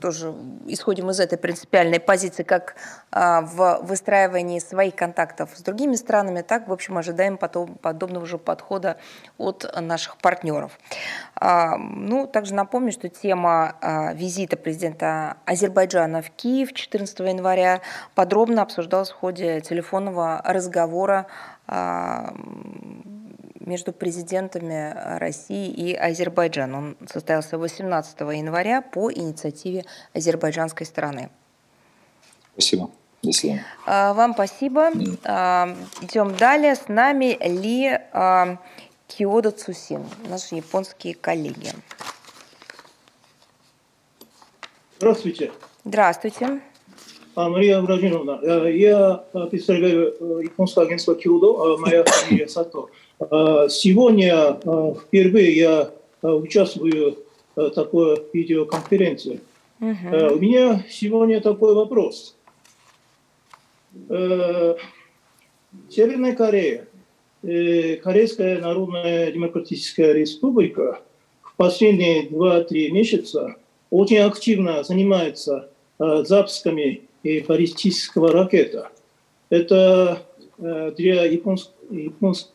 тоже исходим из этой принципиальной позиции, как а, в выстраивании своих контактов с другими странами, так, в общем, ожидаем потом подобного же подхода от наших партнеров. А, ну, также напомню, что тема а, визита президента Азербайджана в Киев 14 января подробно обсуждалась в ходе телефонного разговора между президентами России и Азербайджана. Он состоялся 18 января по инициативе азербайджанской стороны. Спасибо. До свидания. Вам спасибо. Идем далее. С нами Ли Киода Цусин, наши японские коллеги. Здравствуйте. Здравствуйте. А, Мария Владимировна, э, я представляю э, японское агентство Киудо, моя фамилия Сато. Сегодня впервые я участвую в такой видеоконференции. Угу. У меня сегодня такой вопрос. Северная Корея, Корейская Народная Демократическая Республика в последние 2-3 месяца очень активно занимается запусками баллистического ракета. Это для японск, японск,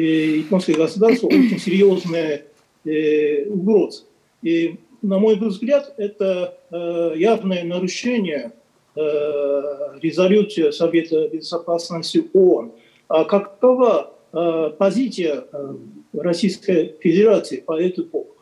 японского государства очень серьезная угроза. И, на мой взгляд, это явное нарушение резолюции Совета Безопасности ООН. А какова позиция Российской Федерации по этому поводу?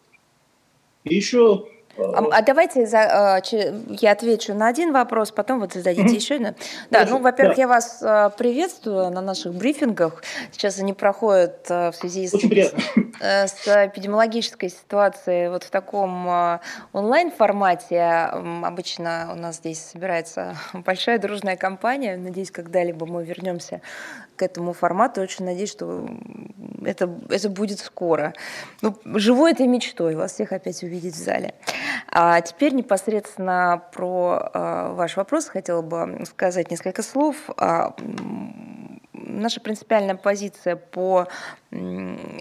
Еще а, а давайте за, э, я отвечу на один вопрос, потом вот зададите еще один. Да, ну, во-первых, я вас э, приветствую на наших брифингах. Сейчас они проходят э, в связи с, с эпидемиологической ситуацией вот в таком онлайн-формате. Обычно у нас здесь собирается большая дружная компания. Надеюсь, когда-либо мы вернемся к этому формату. Очень надеюсь, что это, это будет скоро. Ну, живой этой мечтой вас всех опять увидеть в зале. А теперь непосредственно про э, ваш вопрос хотела бы сказать несколько слов. А, наша принципиальная позиция по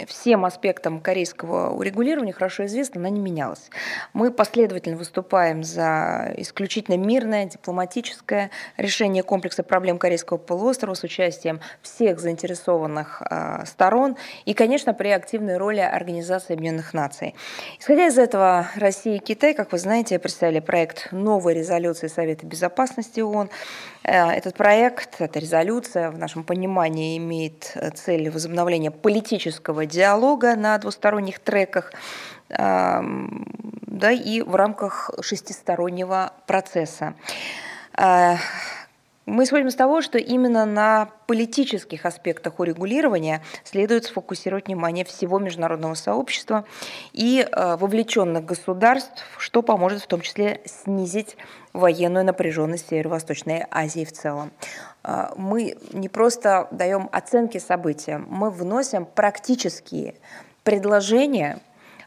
всем аспектам корейского урегулирования хорошо известна, она не менялась. Мы последовательно выступаем за исключительно мирное, дипломатическое решение комплекса проблем Корейского полуострова с участием всех заинтересованных э, сторон и, конечно, при активной роли Организации Объединенных Наций. Исходя из этого, Россия и Китай, как вы знаете, представили проект новой резолюции Совета Безопасности ООН. Э, этот проект, эта резолюция в нашем понимании имеет э, цель возобновления политического диалога на двусторонних треках да, и в рамках шестистороннего процесса. Мы исходим из того, что именно на политических аспектах урегулирования следует сфокусировать внимание всего международного сообщества и э, вовлеченных государств, что поможет в том числе снизить военную напряженность Северо-Восточной Азии в целом. Э, мы не просто даем оценки событиям, мы вносим практические предложения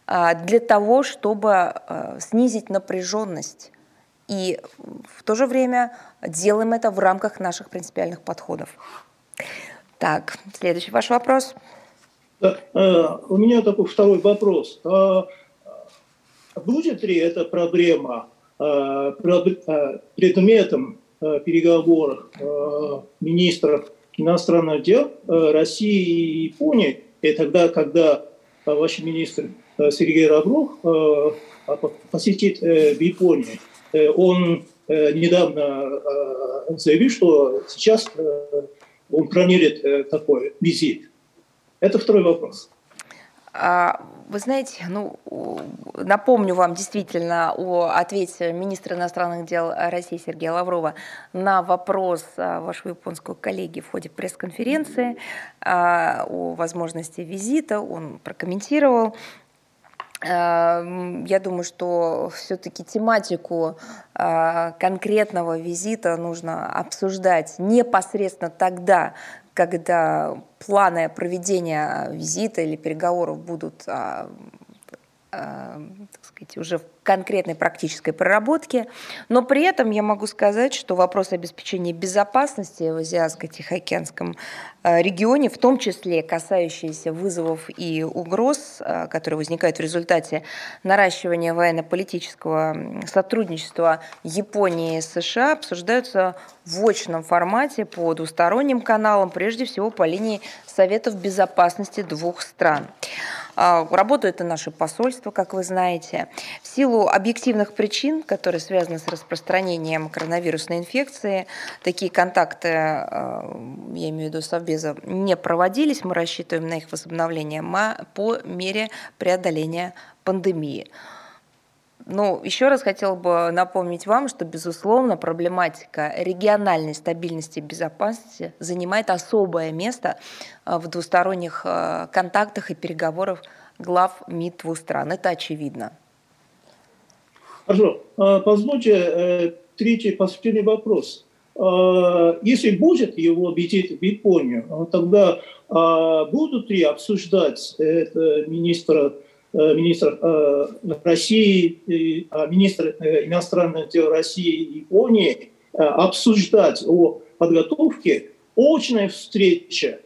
э, для того, чтобы снизить напряженность и в то же время делаем это в рамках наших принципиальных подходов. Так, следующий ваш вопрос. Да, э, у меня такой второй вопрос. А, будет ли эта проблема э, э, предметом переговоров министров иностранных дел России и Японии, и тогда, когда ваш министр Сергей Лавров посетит в Японии, он недавно заявил, что сейчас он планирует такой визит. Это второй вопрос. А, вы знаете, ну, напомню вам действительно о ответе министра иностранных дел России Сергея Лаврова на вопрос вашего японского коллеги в ходе пресс-конференции о возможности визита. Он прокомментировал я думаю, что все-таки тематику э, конкретного визита нужно обсуждать непосредственно тогда, когда планы проведения визита или переговоров будут а, а, сказать, уже в конкретной практической проработке. Но при этом я могу сказать, что вопрос обеспечения безопасности в Азиатско-Тихоокеанском э, регионе, в том числе касающиеся вызовов и угроз, э, которые возникают в результате наращивания военно-политического сотрудничества Японии и США, обсуждаются в очном формате по двусторонним каналам, прежде всего по линии Советов безопасности двух стран. А, работают и наши посольства, как вы знаете. В силу объективных причин, которые связаны с распространением коронавирусной инфекции, такие контакты, а, я имею в виду Совбеза, не проводились. Мы рассчитываем на их возобновление по мере преодоления пандемии. Ну, еще раз хотела бы напомнить вам, что, безусловно, проблематика региональной стабильности и безопасности занимает особое место э, в двусторонних э, контактах и переговорах глав МИД двух стран. Это очевидно. Хорошо. Позвольте третий, последний вопрос. Если будет его визит в Японию, тогда будут ли обсуждать это министра министр России, министр иностранных дел России и Японии обсуждать о подготовке очной встречи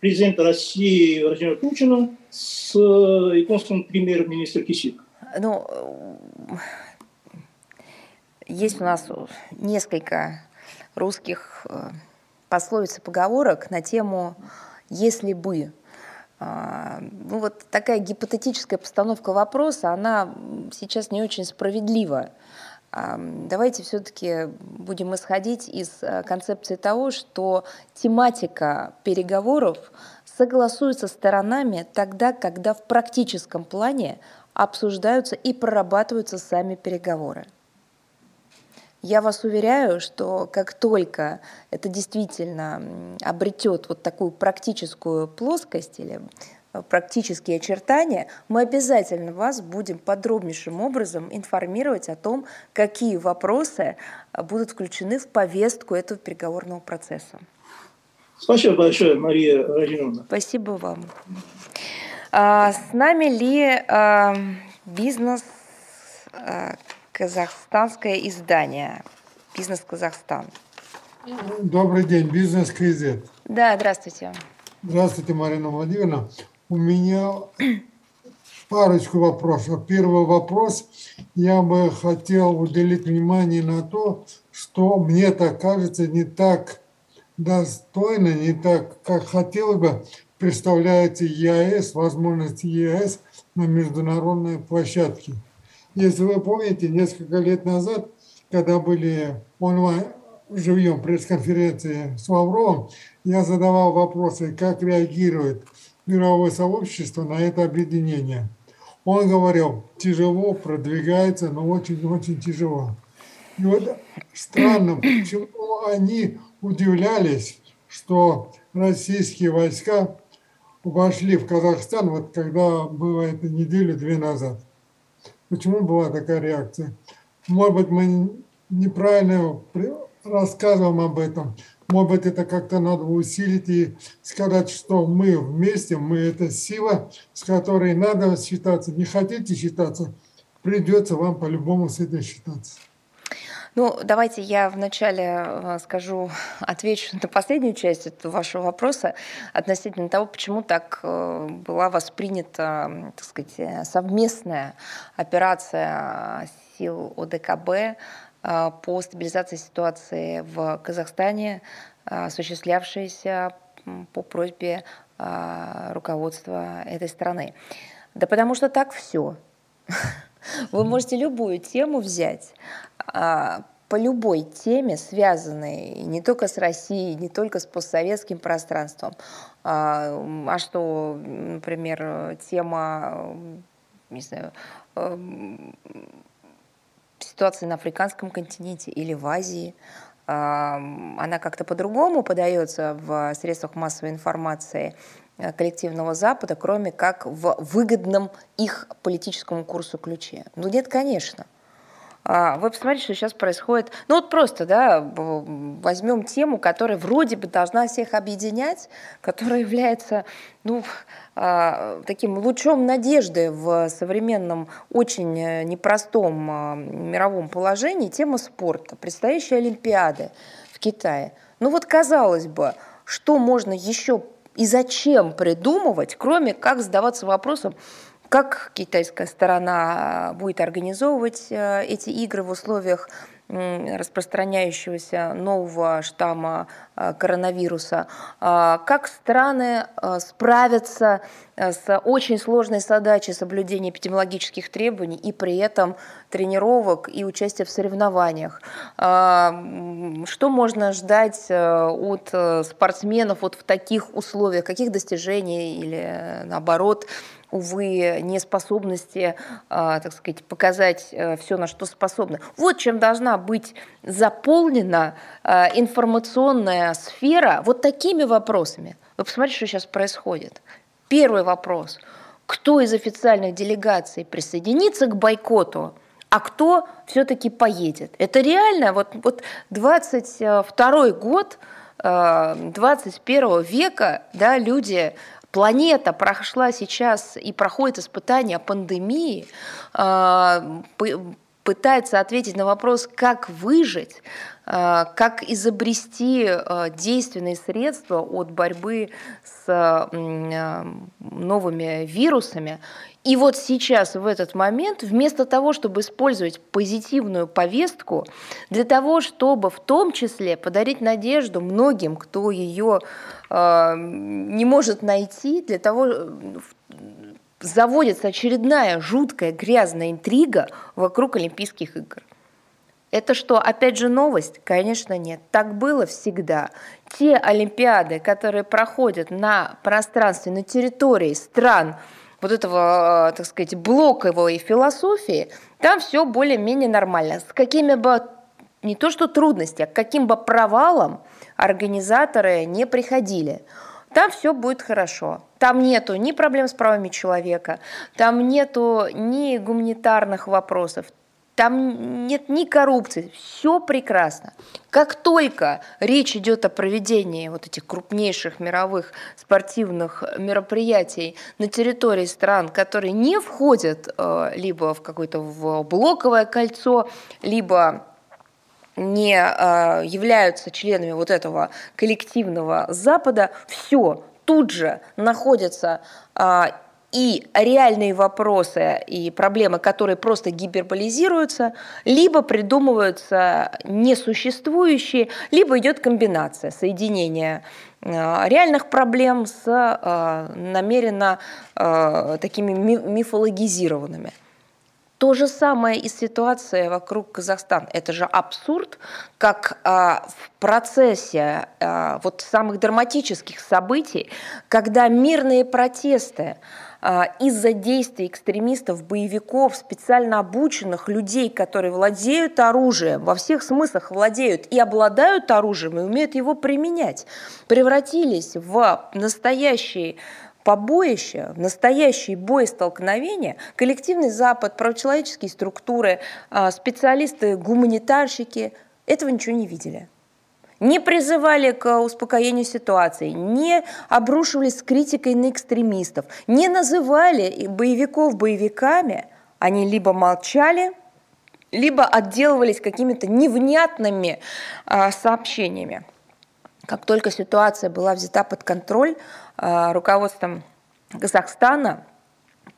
президента России Владимира Путина с японским премьер-министром Кисико? Ну, есть у нас несколько русских пословиц и поговорок на тему «если бы». Ну вот такая гипотетическая постановка вопроса, она сейчас не очень справедлива. Давайте все-таки будем исходить из э, концепции того, что тематика переговоров согласуется сторонами тогда, когда в практическом плане обсуждаются и прорабатываются сами переговоры. Я вас уверяю, что как только это действительно обретет вот такую практическую плоскость или Э, практические очертания, мы обязательно вас будем подробнейшим образом информировать о том, какие вопросы э, будут включены в повестку этого переговорного процесса. Спасибо большое, Мария Владимировна. Спасибо вам. А, с нами ли а, бизнес а, казахстанское издание «Бизнес Казахстан». Добрый день, бизнес КЗ. Да, здравствуйте. Здравствуйте, Марина Владимировна. У меня парочку вопросов. Первый вопрос. Я бы хотел уделить внимание на то, что мне так кажется не так достойно, не так, как хотел бы, представляете ЕАЭС, возможности ЕАЭС на международной площадке. Если вы помните, несколько лет назад, когда были онлайн, живьем пресс-конференции с Лавровым, я задавал вопросы, как реагирует мировое сообщество на это объединение. Он говорил, тяжело продвигается, но очень-очень тяжело. И вот странно, почему они удивлялись, что российские войска вошли в Казахстан, вот когда было это неделю-две назад. Почему была такая реакция? Может быть, мы неправильно рассказываем об этом. Может быть, это как-то надо усилить и сказать, что мы вместе, мы это сила, с которой надо считаться. Не хотите считаться, придется вам по-любому с этим считаться. Ну, давайте я вначале э, скажу, отвечу на последнюю часть этого вашего вопроса относительно того, почему так э, была воспринята, так сказать, совместная операция сил ОДКБ по стабилизации ситуации в Казахстане, осуществлявшаяся по просьбе руководства этой страны. Да потому что так все. Вы можете любую тему взять, по любой теме, связанной не только с Россией, не только с постсоветским пространством, а что, например, тема, не знаю, ситуации на африканском континенте или в Азии, она как-то по-другому подается в средствах массовой информации э, коллективного Запада, кроме как в выгодном их политическому курсу ключе? Ну нет, конечно. А, вы посмотрите, что сейчас происходит. Ну вот просто, да, возьмем тему, которая вроде бы должна всех объединять, которая является, ну, а, таким лучом надежды в современном очень э, непростом а, мировом положении, тема спорта, предстоящей Олимпиады в Китае. Ну вот казалось бы, что можно еще и зачем придумывать, кроме как задаваться вопросом, как китайская сторона будет организовывать э, эти игры в условиях распространяющегося нового штамма э, коронавируса, а, как страны э, справятся с очень сложной задачей соблюдения эпидемиологических требований и при этом тренировок и участия в соревнованиях. А, что можно ждать от спортсменов вот в таких условиях, каких достижений или наоборот увы, неспособности, а, так сказать, показать э, все, на что способны. Вот чем должна быть заполнена а, информационная сфера вот такими вопросами. Вы посмотрите, что сейчас происходит. Первый вопрос. Кто из официальных делегаций присоединится к бойкоту а кто все-таки поедет. Это реально, вот, вот 22 год 21 э, века, да, люди планета прошла сейчас и проходит испытания пандемии, э, пытается ответить на вопрос, как выжить, э, как изобрести действенные средства от борьбы с новыми вирусами, и вот сейчас, в этот момент, вместо того, чтобы использовать позитивную повестку, для того, чтобы в том числе подарить надежду многим, кто ее э, не может найти, для того заводится очередная жуткая грязная интрига вокруг Олимпийских игр. Это что, опять же, новость? Конечно, нет. Так было всегда. Те Олимпиады, которые проходят на пространстве, на территории стран, вот этого, э, так сказать, блоковой философии, там все более-менее нормально. С какими бы не то что трудности, а каким бы провалом организаторы не приходили. Там все будет хорошо. Там нету ни проблем с правами человека, там нету ни гуманитарных вопросов, там нет ни коррупции, все прекрасно. Как только речь идет о проведении вот этих крупнейших мировых спортивных мероприятий на территории стран, которые не входят э, либо в какое-то в блоковое кольцо, либо не э, являются членами вот этого коллективного Запада, все тут же находятся э, и реальные вопросы и проблемы, которые просто гиперболизируются, либо придумываются несуществующие, либо идет комбинация, соединения э, реальных проблем с э, намеренно э, такими мифологизированными. То же самое и ситуация вокруг Казахстана. Это же абсурд, как а, в процессе а, вот самых драматических событий, когда мирные протесты из-за действий экстремистов, боевиков, специально обученных людей, которые владеют оружием, во всех смыслах владеют и обладают оружием и умеют его применять, превратились в настоящие побоище, настоящие боестолкновения, коллективный Запад, правочеловеческие структуры, а, специалисты, гуманитарщики этого ничего не видели не призывали к успокоению ситуации, не обрушивались с критикой на экстремистов, не называли боевиков боевиками, они либо молчали, либо отделывались какими-то невнятными а, сообщениями. Как только ситуация была взята под контроль а, руководством Казахстана,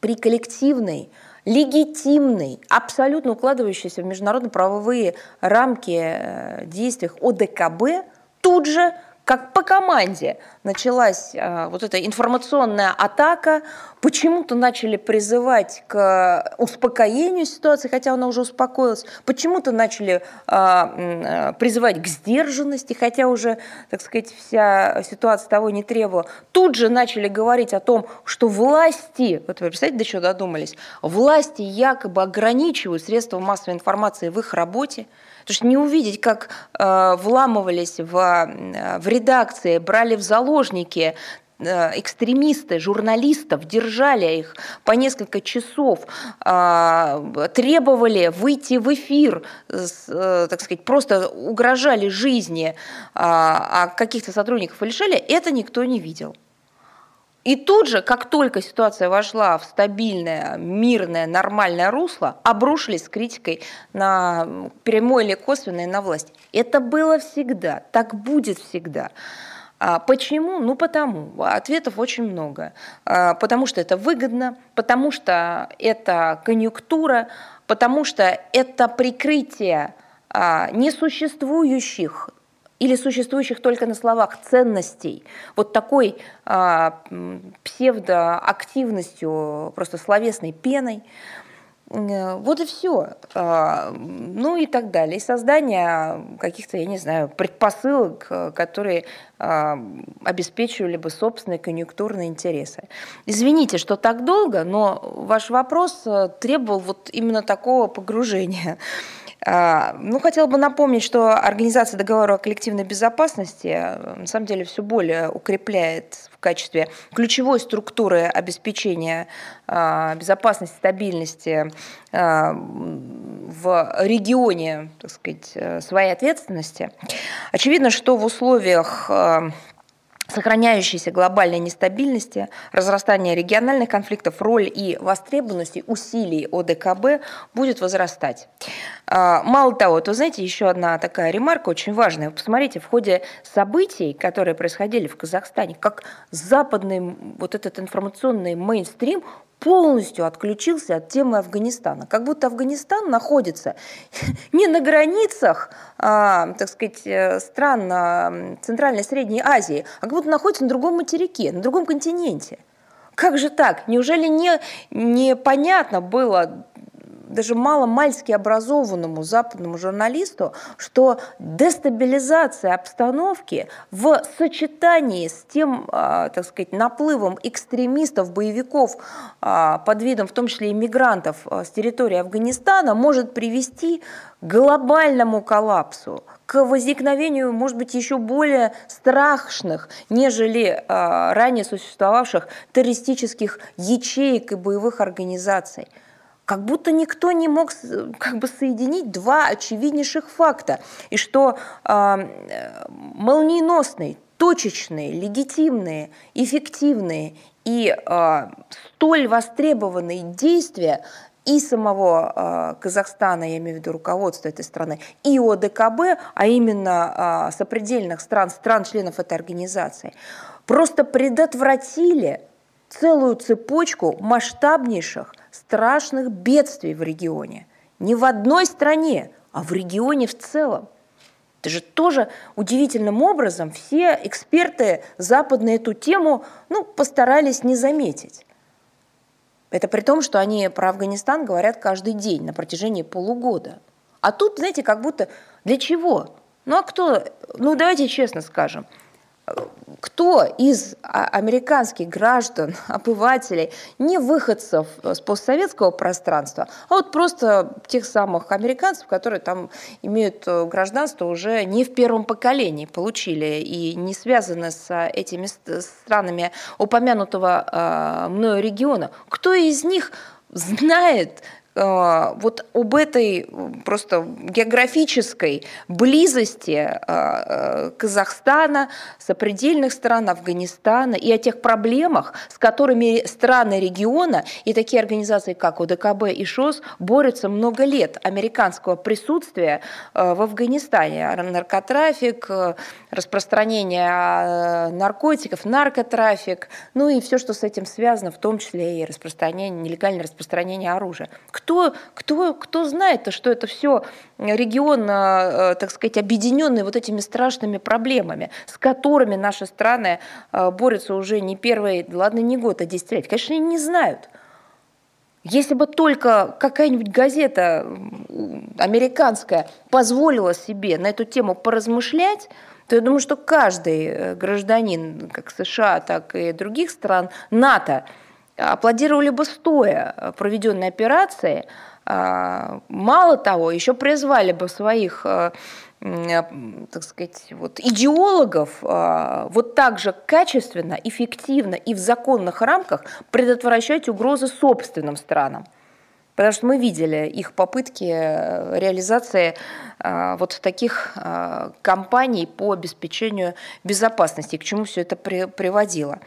при коллективной легитимный, абсолютно укладывающийся в международно-правовые рамки э, действиях ОДКБ, тут же как по команде началась э, вот эта информационная атака, почему-то начали призывать к успокоению ситуации, хотя она уже успокоилась, почему-то начали э, призывать к сдержанности, хотя уже, так сказать, вся ситуация того не требовала. Тут же начали говорить о том, что власти, вот вы представляете, до чего додумались, власти якобы ограничивают средства массовой информации в их работе, Потому что не увидеть, как э, вламывались в, э, в редакции, брали в заложники э, экстремисты, журналистов, держали их по несколько часов, э, требовали выйти в эфир, так сказать, просто угрожали жизни, а каких-то сотрудников лишали, это никто не видел. И тут же, как только ситуация вошла в стабильное, мирное, нормальное русло, обрушились с критикой на прямой или косвенной на власть. Это было всегда, так будет всегда. А почему? Ну потому. Ответов очень много. А, потому что это выгодно, потому что это конъюнктура, потому что это прикрытие а, несуществующих или существующих только на словах ценностей, вот такой а, псевдоактивностью, просто словесной пеной, э, вот и все. А, ну и так далее. И создание каких-то, я не знаю, предпосылок, которые а, обеспечивали бы собственные конъюнктурные интересы. Извините, что так долго, но ваш вопрос э, требовал вот именно такого погружения. А, ну, хотела бы напомнить, что Организация договора о коллективной безопасности э, на самом деле все более укрепляет в качестве ключевой структуры обеспечения а, безопасности, стабильности а, в регионе, так сказать, э, своей ответственности. Очевидно, что в условиях сохраняющейся глобальной нестабильности, разрастания региональных конфликтов, роль и востребованности усилий ОДКБ будет возрастать. А, мало того, то знаете, еще одна такая ремарка очень важная. посмотрите, в ходе событий, которые происходили в Казахстане, как западный вот этот информационный мейнстрим полностью отключился от темы Афганистана. Как будто Афганистан находится не на границах, а, так сказать, э, стран а, Центральной и Средней Азии, а как будто находится на другом материке, на другом континенте. Как же так? Неужели не, непонятно было даже мало-мальски образованному западному журналисту, что дестабилизация обстановки в сочетании с тем, а, так сказать, наплывом экстремистов, боевиков а, под видом, в том числе иммигрантов а, с территории Афганистана, может привести к глобальному коллапсу, к возникновению, может быть, еще более страшных, нежели ранее существовавших террористических ячеек и боевых организаций как будто никто не мог как бы соединить два очевиднейших факта, и что э, молниеносные, точечные, легитимные, эффективные и э, столь востребованные действия и самого э, Казахстана, я имею в виду руководство этой страны, и ОДКБ, а именно э, сопредельных стран, стран-членов этой организации, просто предотвратили целую цепочку масштабнейших страшных бедствий в регионе. Не в одной стране, а в регионе в целом. Это же тоже удивительным образом все эксперты западные эту тему ну, постарались не заметить. Это при том, что они про Афганистан говорят каждый день на протяжении полугода. А тут, знаете, как будто для чего? Ну а кто? Ну давайте честно скажем – кто из а, американских граждан, обывателей, не выходцев с постсоветского пространства, а вот просто тех самых американцев, которые там имеют э, гражданство уже не в первом поколении получили и не связаны с этими странами упомянутого э, мною региона. Кто из них знает а, вот об этой просто географической близости а, а, Казахстана, сопредельных стран Афганистана и о тех проблемах, с которыми страны региона и такие организации, как ОДКБ и ШОС, борются много лет американского присутствия в Афганистане. Наркотрафик, распространение наркотиков, наркотрафик, ну и все, что с этим связано, в том числе и распространение, нелегальное распространение оружия. Кто, кто, кто знает, что это все регион, э, так сказать, объединенный вот этими страшными проблемами, с которыми наши страны э, борются уже не первый, ладно, не год, а 10 лет. Конечно, они не знают. Если бы только какая-нибудь газета американская позволила себе на эту тему поразмышлять, то я думаю, что каждый э, гражданин, как США, так и других стран НАТО, аплодировали бы стоя проведенной операции. А, мало того, еще призвали бы своих э, так сказать, вот, идеологов а, вот так же качественно, эффективно и в законных рамках предотвращать угрозы собственным странам. Потому что мы видели их попытки э, реализации а, вот таких а, кампаний по обеспечению безопасности, к чему все это при, приводило.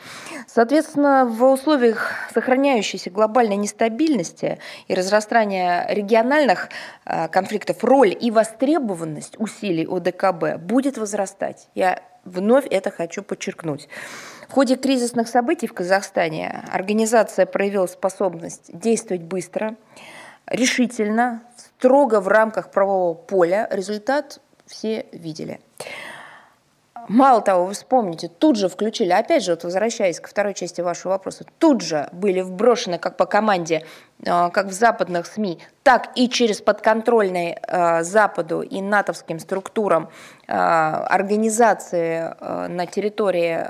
Соответственно, в условиях сохраняющейся глобальной нестабильности и разрастания региональных конфликтов роль и востребованность усилий ОДКБ будет возрастать. Я вновь это хочу подчеркнуть. В ходе кризисных событий в Казахстане организация проявила способность действовать быстро, решительно, строго в рамках правового поля. Результат все видели. Мало того, вы вспомните, тут же включили, опять же, вот возвращаясь ко второй части вашего вопроса, тут же были вброшены, как по команде, как в западных СМИ, так и через подконтрольные а, Западу и натовским структурам организации на территории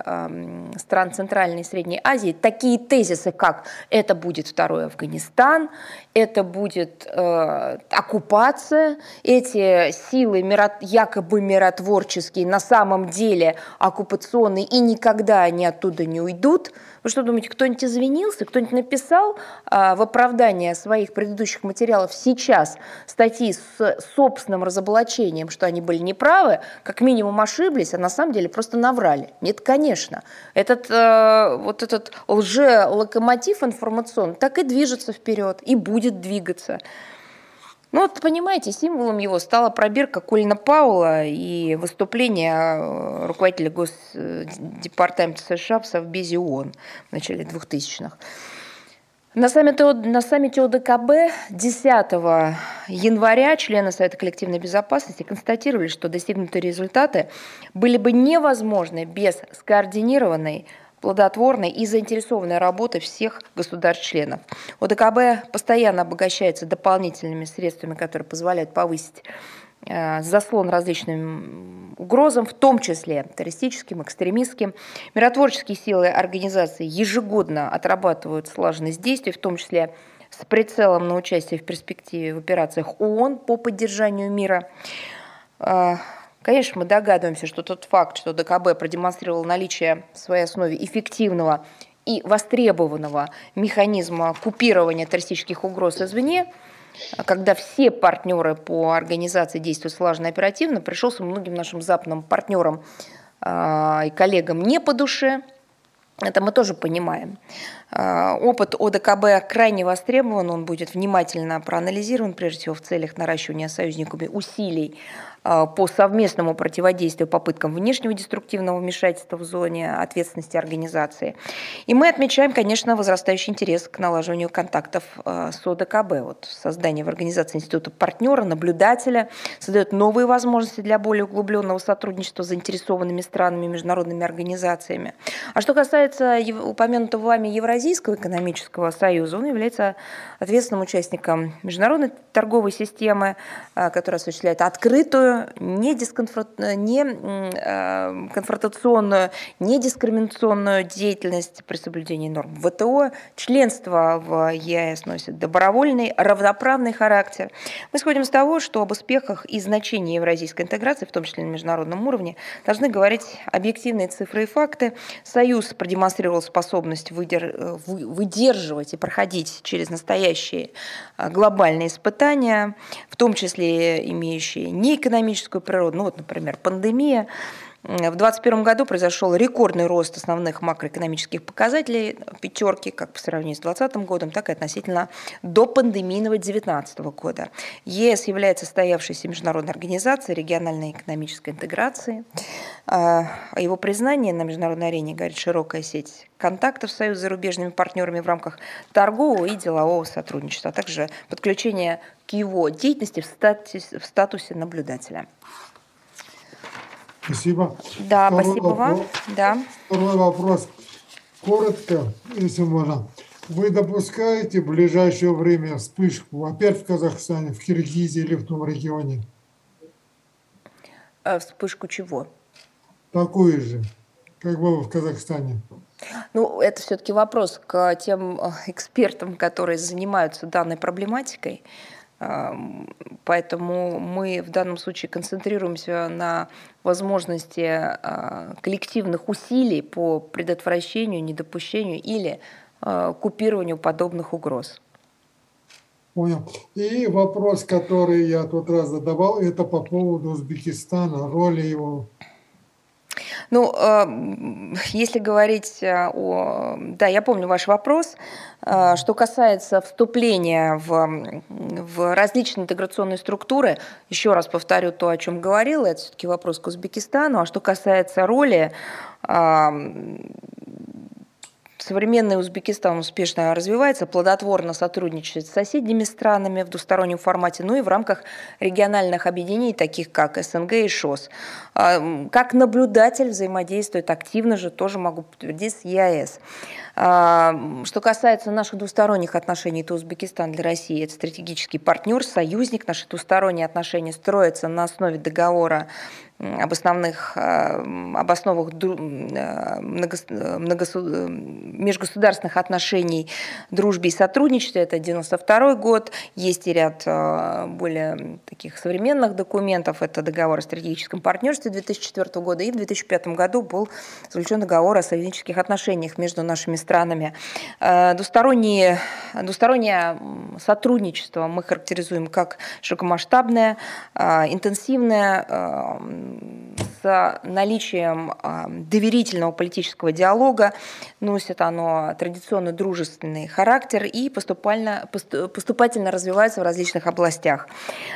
стран Центральной и Средней Азии. Такие тезисы, как это будет второй Афганистан, это будет оккупация, эти силы якобы миротворческие на самом деле оккупационные и никогда они оттуда не уйдут – вы что думаете, кто-нибудь извинился, кто-нибудь написал в оправдание своих предыдущих материалов сейчас статьи с собственным разоблачением, что они были неправы, как минимум ошиблись, а на самом деле просто наврали? Нет, конечно. Этот, э, вот этот лже-локомотив информационный так и движется вперед, и будет двигаться. Ну вот, понимаете, символом его стала пробирка Колина Паула и выступление э, руководителя Госдепартамента США в Совбезе ООН в начале 2000-х. На саммите, на саммите ОДКБ 10 января члены Совета коллективной безопасности констатировали, что достигнутые результаты были бы невозможны без скоординированной плодотворной и заинтересованной работы всех государств-членов. ОДКБ постоянно обогащается дополнительными средствами, которые позволяют повысить заслон различным угрозам, в том числе террористическим, экстремистским. Миротворческие силы организации ежегодно отрабатывают слаженность действий, в том числе с прицелом на участие в перспективе в операциях ООН по поддержанию мира. Э, Конечно, мы догадываемся, что тот факт, что ДКБ продемонстрировал наличие в своей основе эффективного и востребованного механизма купирования террористических угроз извне, когда все партнеры по организации действуют слаженно и оперативно, пришелся многим нашим западным партнерам а, и коллегам не по душе. Это мы тоже понимаем. А, опыт ОДКБ крайне востребован, он будет внимательно проанализирован, прежде всего в целях наращивания союзниками усилий по совместному противодействию попыткам внешнего деструктивного вмешательства в зоне ответственности организации. И мы отмечаем, конечно, возрастающий интерес к налаживанию контактов а, с ОДКБ. Вот создание в организации института партнера, наблюдателя создает новые возможности для более углубленного сотрудничества с заинтересованными странами, международными организациями. А что касается упомянутого вами Евразийского экономического союза, он является ответственным участником международной торговой системы, а, которая осуществляет открытую не, дисконфронт... не э, конфронтационную, не дискриминационную деятельность при соблюдении норм ВТО. Членство в ЕАЭС носит добровольный, равноправный характер. Мы исходим из того, что об успехах и значении евразийской интеграции, в том числе на международном уровне, должны говорить объективные цифры и факты. Союз продемонстрировал способность выдер... выдерживать и проходить через настоящие э, глобальные испытания, в том числе имеющие неэкономические экономическую природу, ну вот, например, пандемия, в 2021 году произошел рекордный рост основных макроэкономических показателей пятерки, как по сравнению с 2020 годом, так и относительно до пандемийного 2019 года. ЕС является состоявшейся международной организацией региональной экономической интеграции. О его признании на международной арене говорит широкая сеть контактов Союза с зарубежными партнерами в рамках торгового и делового сотрудничества, а также подключение к его деятельности в статусе наблюдателя. Спасибо. Да, Второй спасибо вопрос. вам. Да. Второй вопрос. Коротко, если можно. Вы допускаете в ближайшее время вспышку опять в Казахстане, в Киргизии или в том регионе? А вспышку чего? Такую же, как было в Казахстане. Ну, это все-таки вопрос к тем э, экспертам, которые занимаются данной проблематикой. Поэтому мы в данном случае концентрируемся на возможности а, коллективных усилий по предотвращению, недопущению или а, купированию подобных угроз. Понял. И вопрос, который я тот раз задавал, это по поводу Узбекистана, роли его ну, эм, если говорить э, о... Да, я помню ваш вопрос. Э, что касается вступления в, в различные интеграционные структуры, еще раз повторю то, о чем говорила, это все-таки вопрос к Узбекистану. А что касается роли, эм, Современный Узбекистан успешно развивается, плодотворно сотрудничает с соседними странами в двустороннем формате, ну и в рамках региональных объединений, таких как СНГ и ШОС. А, как наблюдатель взаимодействует активно же, тоже могу подтвердить, с ЕАЭС. А, что касается наших двусторонних отношений, то Узбекистан для России – это стратегический партнер, союзник. Наши двусторонние отношения строятся на основе договора об основных, об основах много, много, межгосударственных отношений, дружбе и сотрудничестве. Это 92 год. Есть и ряд более таких современных документов. Это договор о стратегическом партнерстве 2004 года. И в 2005 году был заключен договор о союзнических отношениях между нашими странами. Двусторонние, двустороннее сотрудничество мы характеризуем как широкомасштабное, интенсивное, с наличием доверительного политического диалога, носит оно традиционно дружественный характер и поступально, поступательно развивается в различных областях.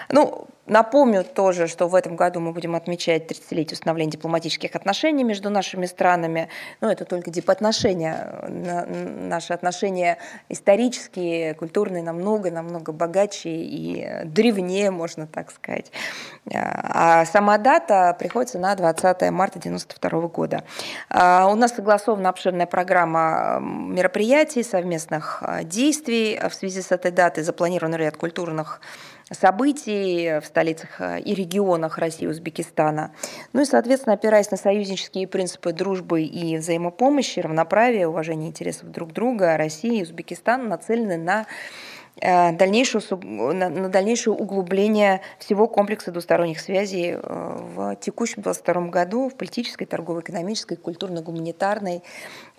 Ну, Напомню тоже, что в этом году мы будем отмечать 30-летие установления дипломатических отношений между нашими странами. Но это только дипотношения. Наши отношения исторические, культурные намного, намного богаче и древнее, можно так сказать. А сама дата приходится на 20 марта 1992 года. А у нас согласована обширная программа мероприятий, совместных действий в связи с этой датой. Запланирован ряд культурных событий в столицах э, и регионах России и Узбекистана. Ну и, соответственно, опираясь на союзнические принципы дружбы и взаимопомощи, равноправия, уважения интересов друг друга, Россия и Узбекистан нацелены на э, дальнейшее, на дальнейшее углубление всего комплекса двусторонних связей э, в текущем 2022 году в политической, торговой, экономической, культурно-гуманитарной,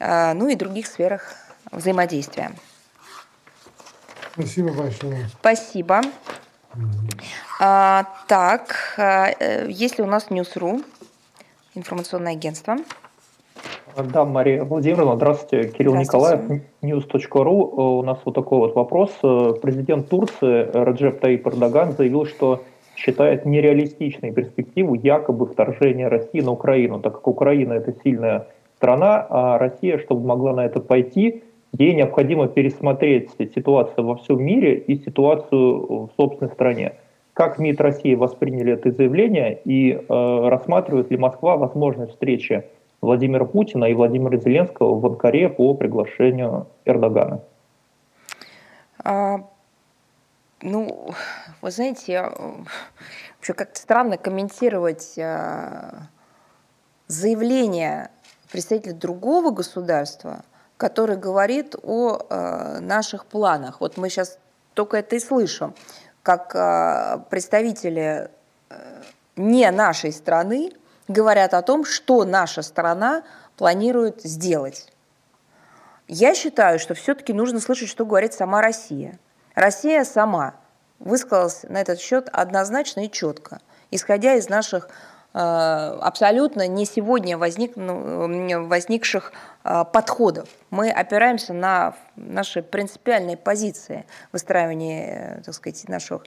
ну и других сферах взаимодействия. Спасибо большое. Спасибо. А, так, а, э, есть ли у нас News.ru, информационное агентство? Да, Мария Владимировна, здравствуйте. Кирилл здравствуйте. Николаев, news.ru. Э, у нас вот такой вот вопрос. Э, президент Турции Реджеп Тайип Эрдоган заявил, что считает нереалистичной перспективу якобы вторжения России на Украину, так как Украина это сильная страна, а Россия, чтобы могла на это пойти, ей необходимо пересмотреть ситуацию во всем мире и ситуацию в собственной стране. Как МИД России восприняли это заявление и э, рассматривает ли Москва возможность встречи Владимира Путина и Владимира Зеленского в Анкаре по приглашению Эрдогана? А, ну, вы знаете, вообще как-то странно комментировать а, заявление представителя другого государства – который говорит о э, наших планах. Вот мы сейчас только это и слышим, как э, представители э, не нашей страны говорят о том, что наша страна планирует сделать. Я считаю, что все-таки нужно слышать, что говорит сама Россия. Россия сама высказалась на этот счет однозначно и четко, исходя из наших э, абсолютно не сегодня возник, ну, возникших подходов. Мы опираемся на наши принципиальные позиции выстраивания, э, так сказать, наших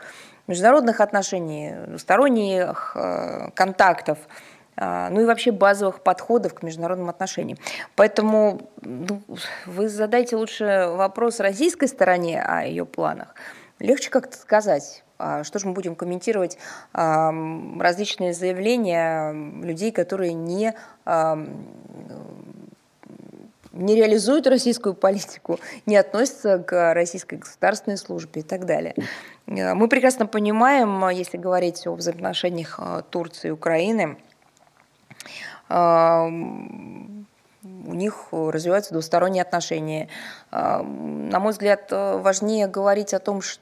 международных отношений, двусторонних э, контактов, ну и вообще базовых подходов к международным отношениям. Поэтому ну, вы задайте лучше вопрос российской стороне о ее планах. Легче как-то сказать. А что же мы будем комментировать различные заявления людей, которые не не реализуют российскую политику, не относятся к российской государственной службе и так далее. Э, мы прекрасно понимаем, если говорить о взаимоотношениях э, Турции и Украины, э, у них развиваются двусторонние отношения. На мой взгляд, важнее говорить о том, что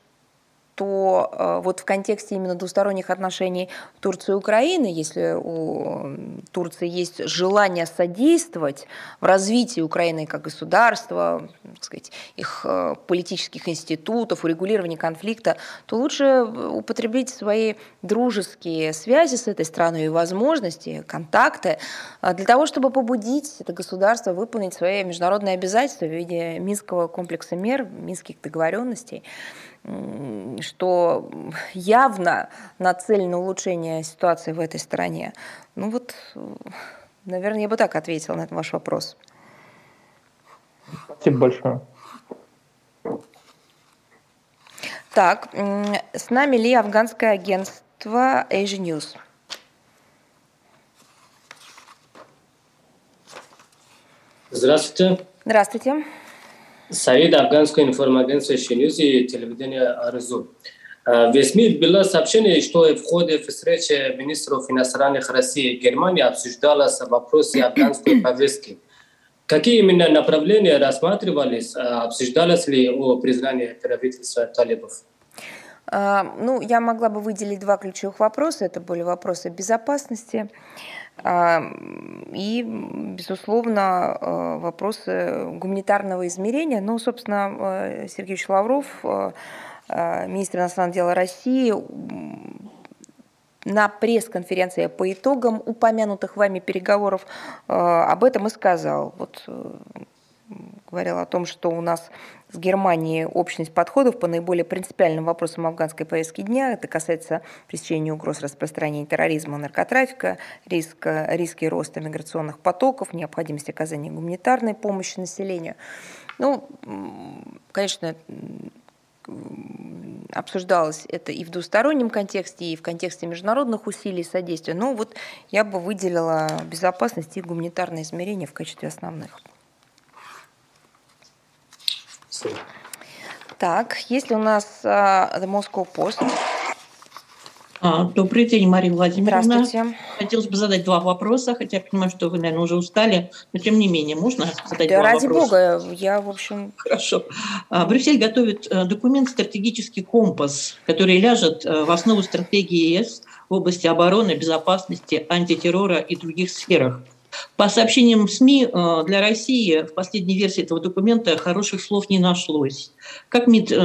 что э, вот в контексте именно двусторонних отношений Турции и Украины, если у Турции есть желание содействовать в развитии Украины как государства, так сказать, их э, политических институтов, урегулировании конфликта, то лучше употребить свои дружеские связи с этой страной и возможности, контакты э, для того, чтобы побудить это государство выполнить свои международные обязательства в виде Минского комплекса мер, Минских договоренностей что явно нацелено улучшение ситуации в этой стране. Ну вот, наверное, я бы так ответила на этот ваш вопрос. Спасибо большое. Так, с нами ли афганское агентство Asia News? Здравствуйте. Здравствуйте. Саид, афганское информагентство Шенюз и телевидение Арзу. В СМИ было сообщение, что в ходе встречи министров иностранных России и Германии обсуждалось вопросы афганской повестки. Какие именно направления рассматривались? Обсуждалось ли о признании правительства талибов? Ну, я могла бы выделить два ключевых вопроса. Это были вопросы безопасности и, безусловно, вопросы гуманитарного измерения. Ну, собственно, Сергей Лавров, министр иностранных дел России, на пресс-конференции по итогам упомянутых вами переговоров об этом и сказал. Вот говорил о том, что у нас с Германией общность подходов по наиболее принципиальным вопросам афганской повестки дня. Это касается пресечения угроз распространения терроризма, наркотрафика, риска, риски роста миграционных потоков, необходимости оказания гуманитарной помощи населению. Ну, конечно, обсуждалось это и в двустороннем контексте, и в контексте международных усилий содействия. Но вот я бы выделила безопасность и гуманитарное измерение в качестве основных. Так, есть ли у нас uh, The Moscow Post? А, добрый день, Мария Владимировна. Здравствуйте. Хотелось бы задать два вопроса, хотя я понимаю, что вы, наверное, уже устали, но тем не менее, можно задать да два ради вопроса? бога, я, в общем... Хорошо. А, Брюссель готовит э, документ «Стратегический компас», который ляжет э, в основу стратегии ЕС в области обороны, безопасности, антитеррора и других сферах. По сообщениям СМИ, э, для России в последней версии этого документа хороших слов не нашлось. Как МИД э,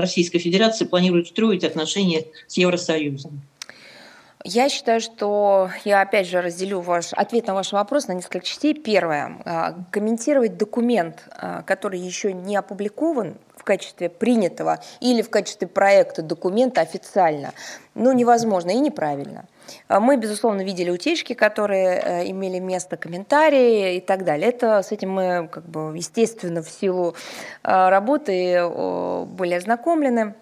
Российской Федерации планирует строить отношения с Евросоюзом? Я считаю, что я опять же разделю ваш ответ на ваш вопрос на несколько частей. Первое. Комментировать документ, который еще не опубликован в качестве принятого или в качестве проекта документа официально, ну, невозможно и неправильно. А мы, безусловно, видели утечки, которые э, имели место, комментарии и так далее. Это с этим мы, как бы, естественно, в силу работы были ознакомлены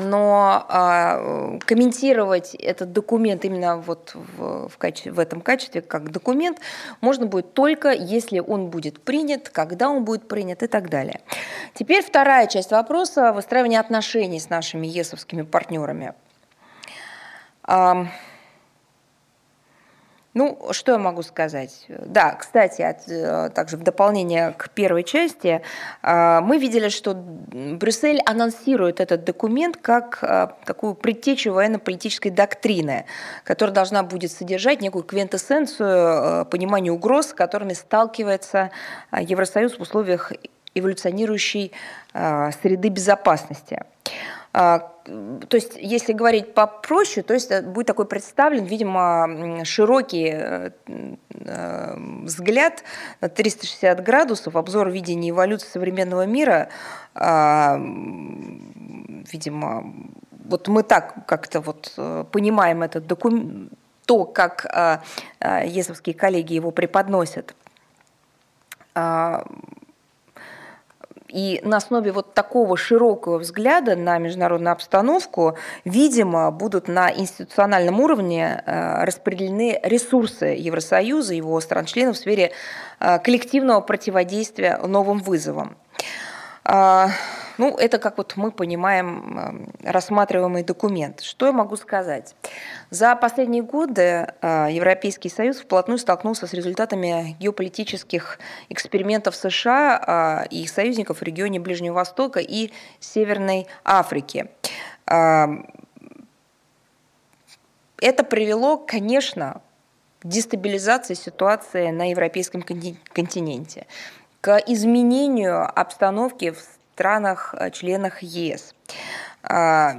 но а, комментировать этот документ именно вот в, в, качестве, в этом качестве как документ можно будет только если он будет принят, когда он будет принят и так далее. Теперь вторая часть вопроса – выстраивание отношений с нашими ЕСовскими партнерами. Ну, что я могу сказать? Да, кстати, от, э, также в дополнение к первой части, э, мы видели, что Брюссель анонсирует этот документ как э, такую предтечу военно-политической доктрины, которая должна будет содержать некую квинтэссенцию понимания угроз, с которыми сталкивается Евросоюз в условиях эволюционирующей среды безопасности. А, то есть, если говорить попроще, то есть будет такой представлен, видимо, широкий э, э, взгляд на 360 градусов, обзор видения эволюции современного мира, а, видимо, вот мы так как-то вот э, понимаем этот документ, то, как а, ЕСовские коллеги его преподносят. И на основе вот такого широкого взгляда на международную обстановку, видимо, будут на институциональном уровне э, распределены ресурсы Евросоюза, его стран-членов в сфере э, коллективного противодействия новым вызовам. Ну, это как вот мы понимаем эм, рассматриваемый документ. Что я могу сказать? За последние годы э, Европейский Союз вплотную столкнулся с результатами геополитических экспериментов США э, и их союзников в регионе Ближнего Востока и Северной Африки. Эм, это привело, конечно, к дестабилизации ситуации на европейском континенте, к изменению обстановки в странах-членах э, ЕС. А,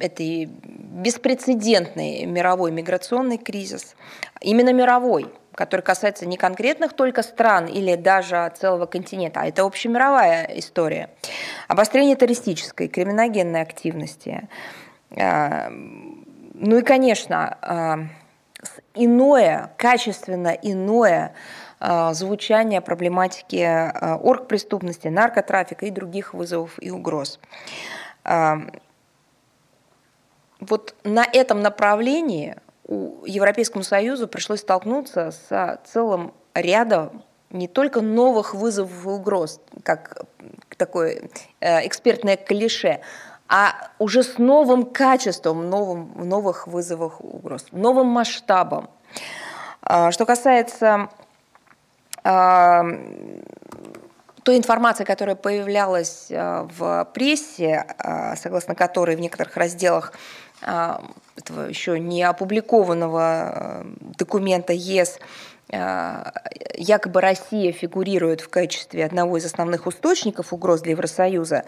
это и беспрецедентный мировой миграционный кризис, именно мировой, который касается не конкретных только стран или даже целого континента, а это общемировая история. Обострение террористической, криминогенной активности. А, ну и, конечно, а, иное, качественно иное звучания проблематики оргпреступности, наркотрафика и других вызовов и угроз. Вот на этом направлении Европейскому Союзу пришлось столкнуться с целым рядом не только новых вызовов и угроз, как такое э, экспертное клише, а уже с новым качеством новым, новых вызовов и угроз, новым масштабом. А, что касается а, той информации, которая появлялась а, в прессе, согласно которой в некоторых разделах этого еще не опубликованного документа ЕС якобы Россия фигурирует в качестве одного из основных источников угроз для Евросоюза,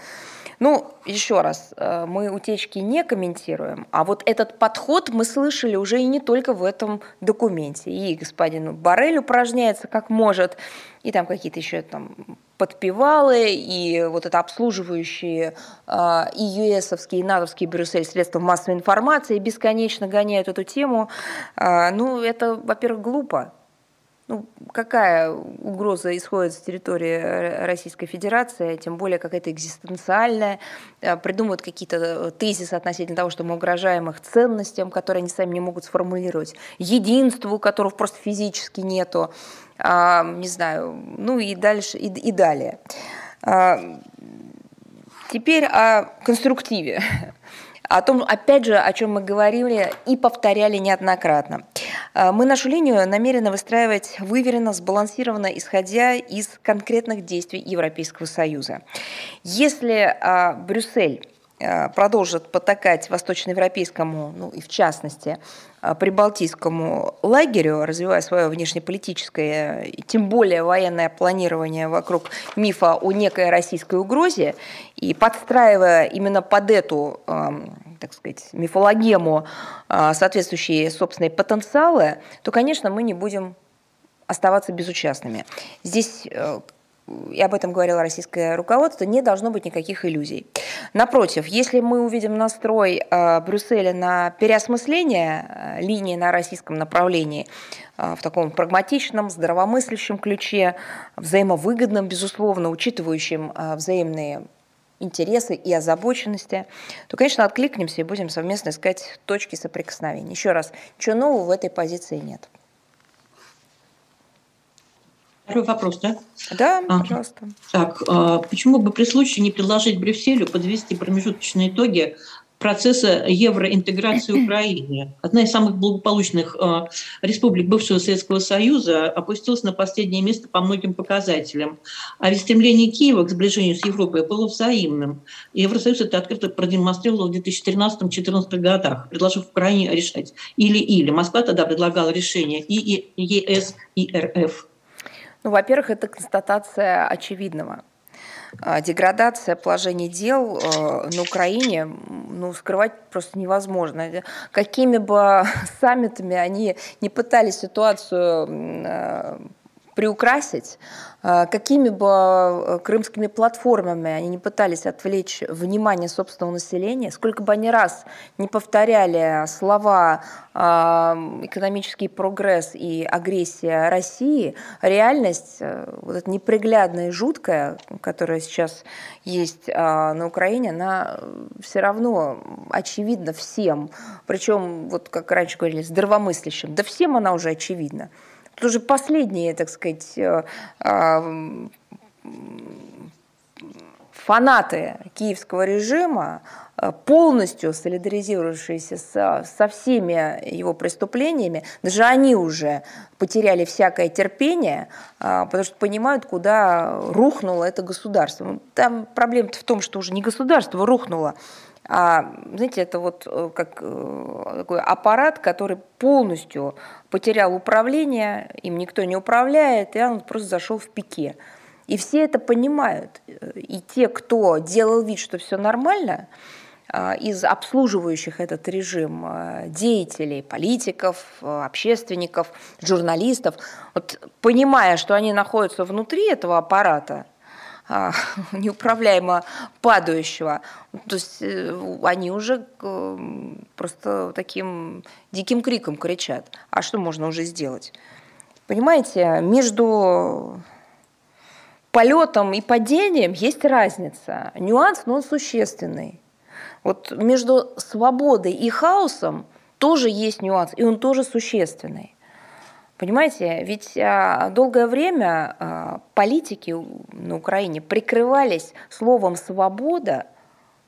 ну, еще раз, э, мы утечки не комментируем, а вот этот подход мы слышали уже и не только в этом документе. И господин Барель упражняется как может, и там какие-то еще там подпевалы, и вот это обслуживающие э, и ЮЭСовские, и натовские Брюссель средства массовой информации бесконечно гоняют эту тему. Э, ну, это, во-первых, глупо ну, какая угроза исходит с территории Российской Федерации, тем более какая-то экзистенциальная, э, придумывают какие-то э, тезисы относительно того, что мы угрожаем их ценностям, которые они сами не могут сформулировать, единству, которого просто физически нету, а, не знаю, ну и дальше, и, и далее. А, теперь о конструктиве о том, опять же, о чем мы говорили и повторяли неоднократно. Э, мы нашу линию намерены выстраивать выверенно, сбалансированно, исходя из конкретных действий Европейского Союза. Если э, Брюссель продолжит потакать восточноевропейскому, ну и в частности, прибалтийскому лагерю, развивая свое внешнеполитическое и тем более военное планирование вокруг мифа о некой российской угрозе и подстраивая именно под эту эм, так сказать, мифологему соответствующие собственные потенциалы, то, конечно, мы не будем оставаться безучастными. Здесь э, и об этом говорило российское руководство, не должно быть никаких иллюзий. Напротив, если мы увидим настрой э, Брюсселя на переосмысление э, линии на российском направлении в таком прагматичном, здравомыслящем ключе, взаимовыгодном, безусловно, учитывающем взаимные интересы и озабоченности, то, конечно, откликнемся и будем совместно искать точки соприкосновения. Еще раз, ничего нового в этой позиции нет. Второй вопрос, да? Да, а, пожалуйста. Так, а почему бы при случае не предложить Брюсселю подвести промежуточные итоги процесса евроинтеграции Украины. Одна из самых благополучных э, республик бывшего Советского Союза опустилась на последнее место по многим показателям. А ведь стремление Киева к сближению с Европой было взаимным. И Евросоюз это открыто продемонстрировал в 2013-2014 годах, предложив Украине решать или-или. Москва тогда предлагала решение и ЕС, и РФ. Ну, во-первых, это констатация очевидного. А, деградация положения дел э, на Украине ну, скрывать просто невозможно. Какими бы саммитами они не пытались ситуацию э, приукрасить, а, какими бы э, крымскими платформами они не пытались отвлечь внимание собственного населения, сколько бы они раз не повторяли слова а, экономический прогресс и агрессия России, реальность, э, вот эта неприглядная и жуткая, которая сейчас есть на Украине, она все равно очевидна всем. Причем, вот как раньше говорили, здравомыслящим. Да всем она уже очевидна тоже последние, так сказать, э, а, фанаты киевского режима, э, полностью солидаризировавшиеся со, со всеми его преступлениями, даже они уже потеряли всякое терпение, а, потому что понимают, куда рухнуло это государство. Там проблема в том, что уже не государство рухнуло, а, знаете, это вот э, как э, такой аппарат, который полностью потерял управление, им никто не управляет, и он просто зашел в пике. И все это понимают. И те, кто делал вид, что все нормально, а, из обслуживающих этот режим а, деятелей, политиков, общественников, журналистов, вот, понимая, что они находятся внутри этого аппарата, неуправляемо падающего. То есть э, они уже просто таким диким криком кричат. А что можно уже сделать? Понимаете, между полетом и падением есть разница. Нюанс, но он существенный. Вот между свободой и хаосом тоже есть нюанс, и он тоже существенный. Понимаете, ведь а, долгое время а, политики на Украине прикрывались словом «свобода»,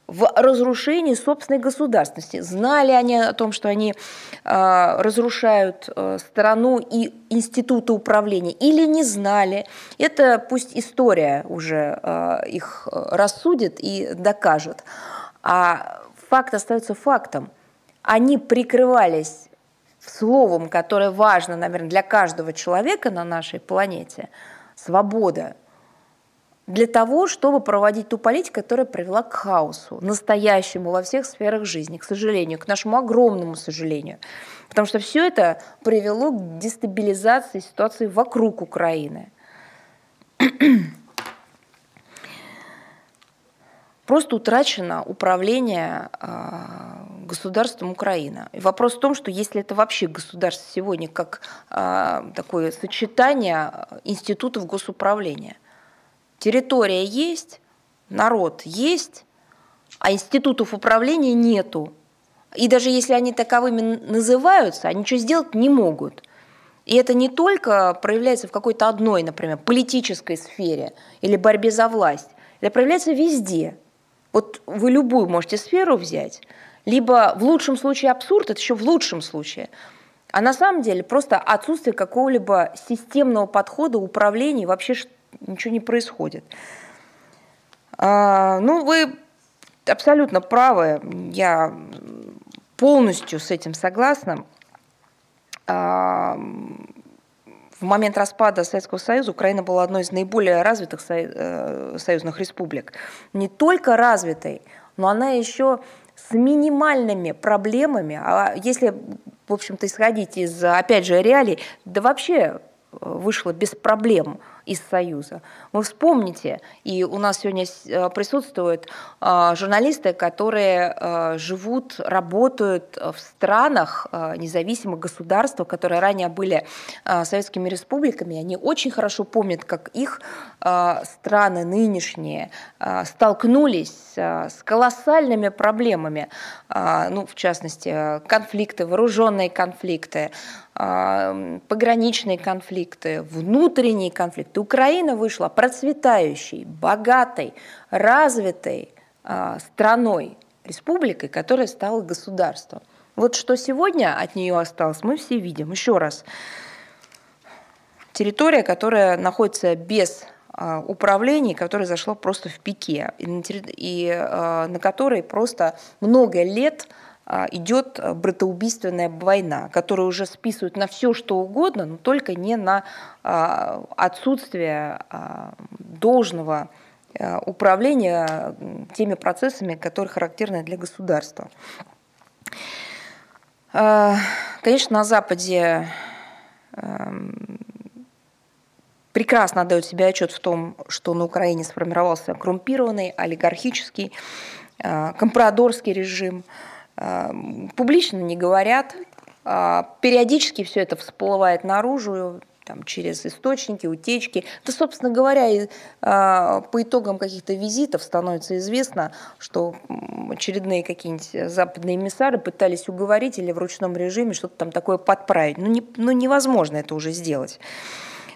в разрушении собственной государственности. Знали они о том, что они э, разрушают э, страну и институты управления, или не знали. Это пусть история уже их рассудит и докажет. А факт остается фактом. Они прикрывались словом, которое важно, наверное, для каждого человека на нашей планете – свобода – для того, чтобы проводить ту политику, которая привела к хаосу, настоящему во всех сферах жизни, к сожалению, к нашему огромному сожалению. Потому что все это привело к дестабилизации ситуации вокруг Украины. Просто утрачено управление а, государством Украина. И вопрос в том, что если это вообще государство сегодня как а, такое сочетание институтов госуправления, Территория есть, народ есть, а институтов управления нету. И даже если они таковыми называются, они ничего сделать не могут. И это не только проявляется в какой-то одной, например, политической сфере или борьбе за власть. Это проявляется везде. Вот вы любую можете сферу взять, либо в лучшем случае абсурд, это еще в лучшем случае. А на самом деле просто отсутствие какого-либо системного подхода управления, вообще ничего не происходит. А, ну, вы абсолютно правы, я полностью с этим согласна. А, в момент распада Советского Союза Украина была одной из наиболее развитых э, союзных республик. Не только развитой, но она еще с минимальными проблемами, а если, в общем-то, исходить из, опять же, реалий, да вообще вышла без проблем из Союза. Вы вспомните, и у нас сегодня э, присутствуют э, журналисты, которые э, живут, работают в странах независимых государств, которые ранее были советскими республиками. Они очень хорошо помнят, как их страны нынешние столкнулись с колоссальными проблемами, ну, в частности, конфликты, вооруженные конфликты, пограничные конфликты, внутренние конфликты. Украина вышла процветающей, богатой, развитой а, страной, республикой, которая стала государством. Вот что сегодня от нее осталось, мы все видим. Еще раз. Территория, которая находится без а, управления, которая зашла просто в пике, и, и а, на которой просто много лет идет братоубийственная война, которую уже списывают на все, что угодно, но только не на а, отсутствие а, должного управления теми процессами, которые характерны для государства. Конечно, на Западе прекрасно отдают себе отчет в том, что на Украине сформировался коррумпированный, олигархический, компрадорский режим – публично не говорят, а, периодически все это всплывает наружу, там, через источники, утечки. Да, собственно говоря, и, а, по итогам каких-то визитов становится известно, что очередные какие-нибудь западные эмиссары пытались уговорить или в ручном режиме что-то там такое подправить. Ну, не, ну невозможно это уже сделать.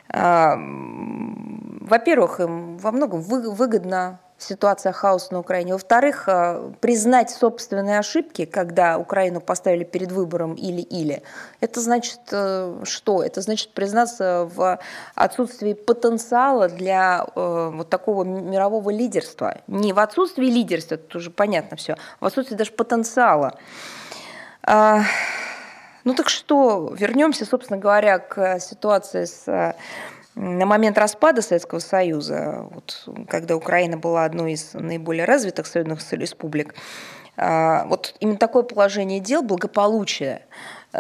А, во-первых, им во многом выгодно ситуация хаоса на Украине. Во-вторых, э, признать собственные ошибки, когда Украину поставили перед выбором или-или, это значит э, что? Это значит признаться в отсутствии потенциала для э, вот такого мирового лидерства. Не в отсутствии лидерства, это уже понятно все, а в отсутствии даже потенциала. А, ну так что, вернемся, собственно говоря, к ситуации с на момент распада Советского Союза, вот, когда Украина была одной из наиболее развитых союзных республик, а, вот именно такое положение дел, благополучие,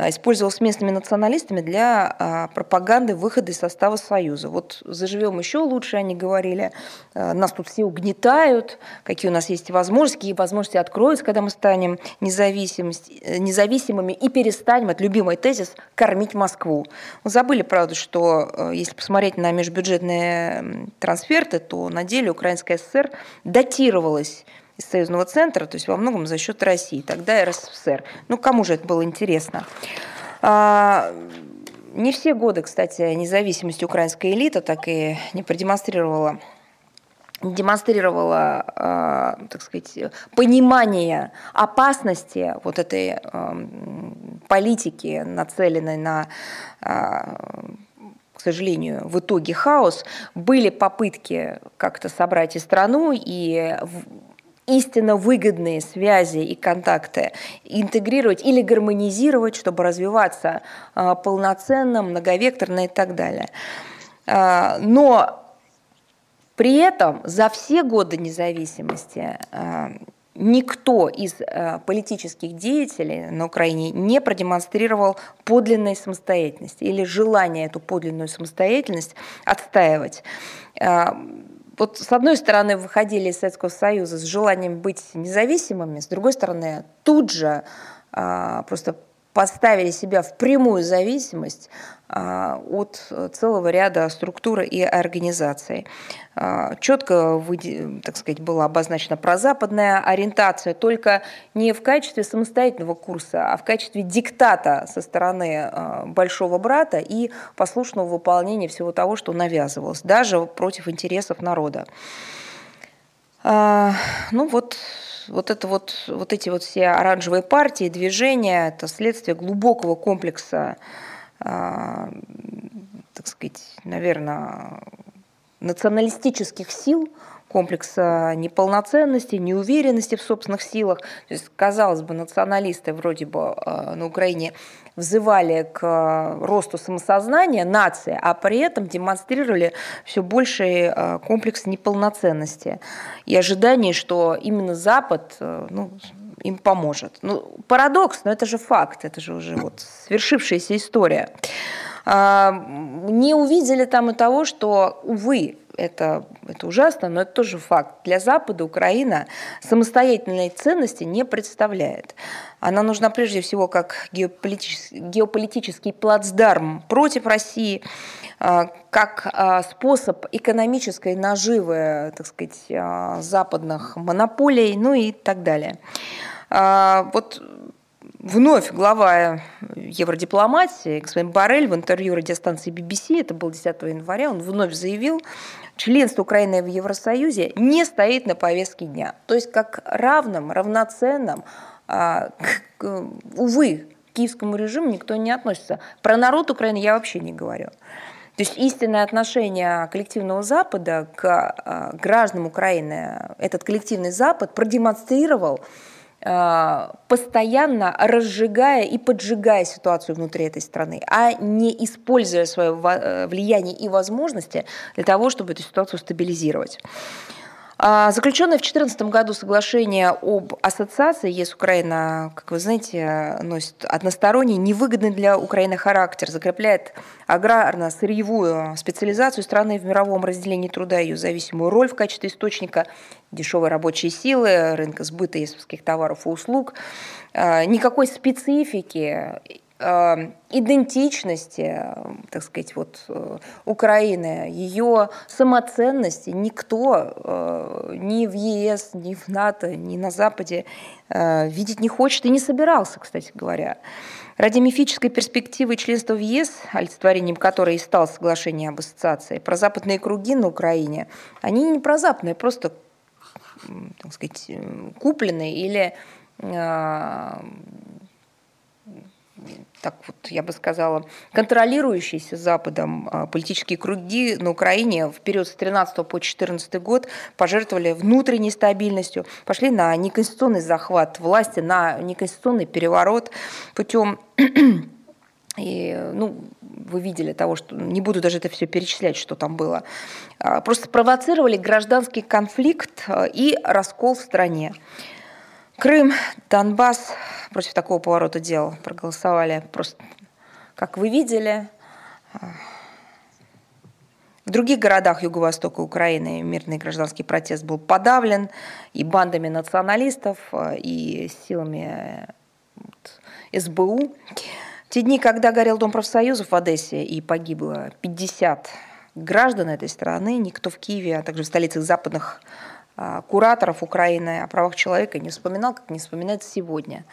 использовал с местными националистами для пропаганды выхода из состава Союза. Вот заживем еще лучше, они говорили, нас тут все угнетают, какие у нас есть возможности, какие возможности откроются, когда мы станем независимыми и перестанем, это любимый тезис, кормить Москву. Мы забыли, правда, что если посмотреть на межбюджетные трансферты, то на деле Украинская ССР датировалась из союзного центра, то есть во многом за счет России, тогда РСФСР. Ну, кому же это было интересно? А, не все годы, кстати, независимости украинская элита так и не продемонстрировала демонстрировала, э, так сказать, понимание опасности вот этой э, политики, нацеленной на, э, к сожалению, в итоге хаос, были попытки как-то собрать и страну, и истинно выгодные связи и контакты интегрировать или гармонизировать, чтобы развиваться а, полноценно, многовекторно и так далее. А, но при этом за все годы независимости а, никто из политических деятелей на Украине не продемонстрировал подлинной самостоятельности или желание эту подлинную самостоятельность отстаивать вот с одной стороны выходили из Советского Союза с желанием быть независимыми, с другой стороны тут же а, просто поставили себя в прямую зависимость а, от целого ряда структур и организаций. А, четко, так сказать, была обозначена прозападная ориентация, только не в качестве самостоятельного курса, а в качестве диктата со стороны а, большого брата и послушного выполнения всего того, что навязывалось, даже против интересов народа. Ну вот вот, это вот, вот эти вот все оранжевые партии, движения, это следствие глубокого комплекса, э, так сказать, наверное, националистических сил, комплекса неполноценности, неуверенности в собственных силах. То есть, казалось бы, националисты вроде бы э, на Украине взывали к э, росту самосознания нации, а при этом демонстрировали все больший э, комплекс неполноценности и ожиданий, что именно Запад ну, им поможет. Ну, парадокс, но это же факт, это же уже вот свершившаяся история. А, не увидели там и того, что, увы, это, это ужасно, но это тоже факт. Для Запада Украина самостоятельной ценности не представляет. Она нужна прежде всего как геополитический, геополитический плацдарм против России, а, как а, способ экономической наживы, так сказать, западных монополий, ну и так далее. Вот Вновь глава евродипломатии, господин Барель, в интервью радиостанции BBC, это был 10 января, он вновь заявил, членство Украины в Евросоюзе не стоит на повестке дня. То есть как равным, равноценным, а, к, увы, к киевскому режиму никто не относится. Про народ Украины я вообще не говорю. То есть истинное отношение коллективного Запада к а, гражданам Украины, этот коллективный Запад продемонстрировал постоянно разжигая и поджигая ситуацию внутри этой страны, а не используя свое э, влияние и возможности для того, чтобы эту ситуацию стабилизировать. А, заключенное в 2014 году соглашение об ассоциации ЕС-Украина, как вы знаете, носит односторонний, невыгодный для Украины характер, закрепляет аграрно-сырьевую специализацию страны в мировом разделении труда, ее зависимую роль в качестве источника дешевой рабочей силы, рынка сбыта ЕСовских товаров и услуг. А, никакой специфики идентичности, так сказать, вот э, Украины, ее самоценности никто э, ни в ЕС, ни в НАТО, ни на Западе э, видеть не хочет и не собирался, кстати говоря. Ради мифической перспективы членства в ЕС, олицетворением которой и стало соглашение об ассоциации, про западные круги на Украине, они не про западные, просто, так сказать, купленные или так вот, я бы сказала, контролирующиеся Западом а, политические круги на Украине в период с 13 по 14 год пожертвовали внутренней стабильностью, пошли на неконституционный захват власти, на неконституционный переворот путем и, ну, вы видели того, что не буду даже это все перечислять, что там было. А, просто спровоцировали гражданский конфликт а, и раскол в стране. Крым, Донбасс против такого поворота дел проголосовали просто, как вы видели. В других городах Юго-Востока Украины мирный гражданский протест был подавлен и бандами националистов, и силами СБУ. Те дни, когда горел Дом профсоюзов в Одессе и погибло 50 граждан этой страны, никто в Киеве, а также в столицах западных кураторов Украины о правах человека не вспоминал, как не вспоминает сегодня.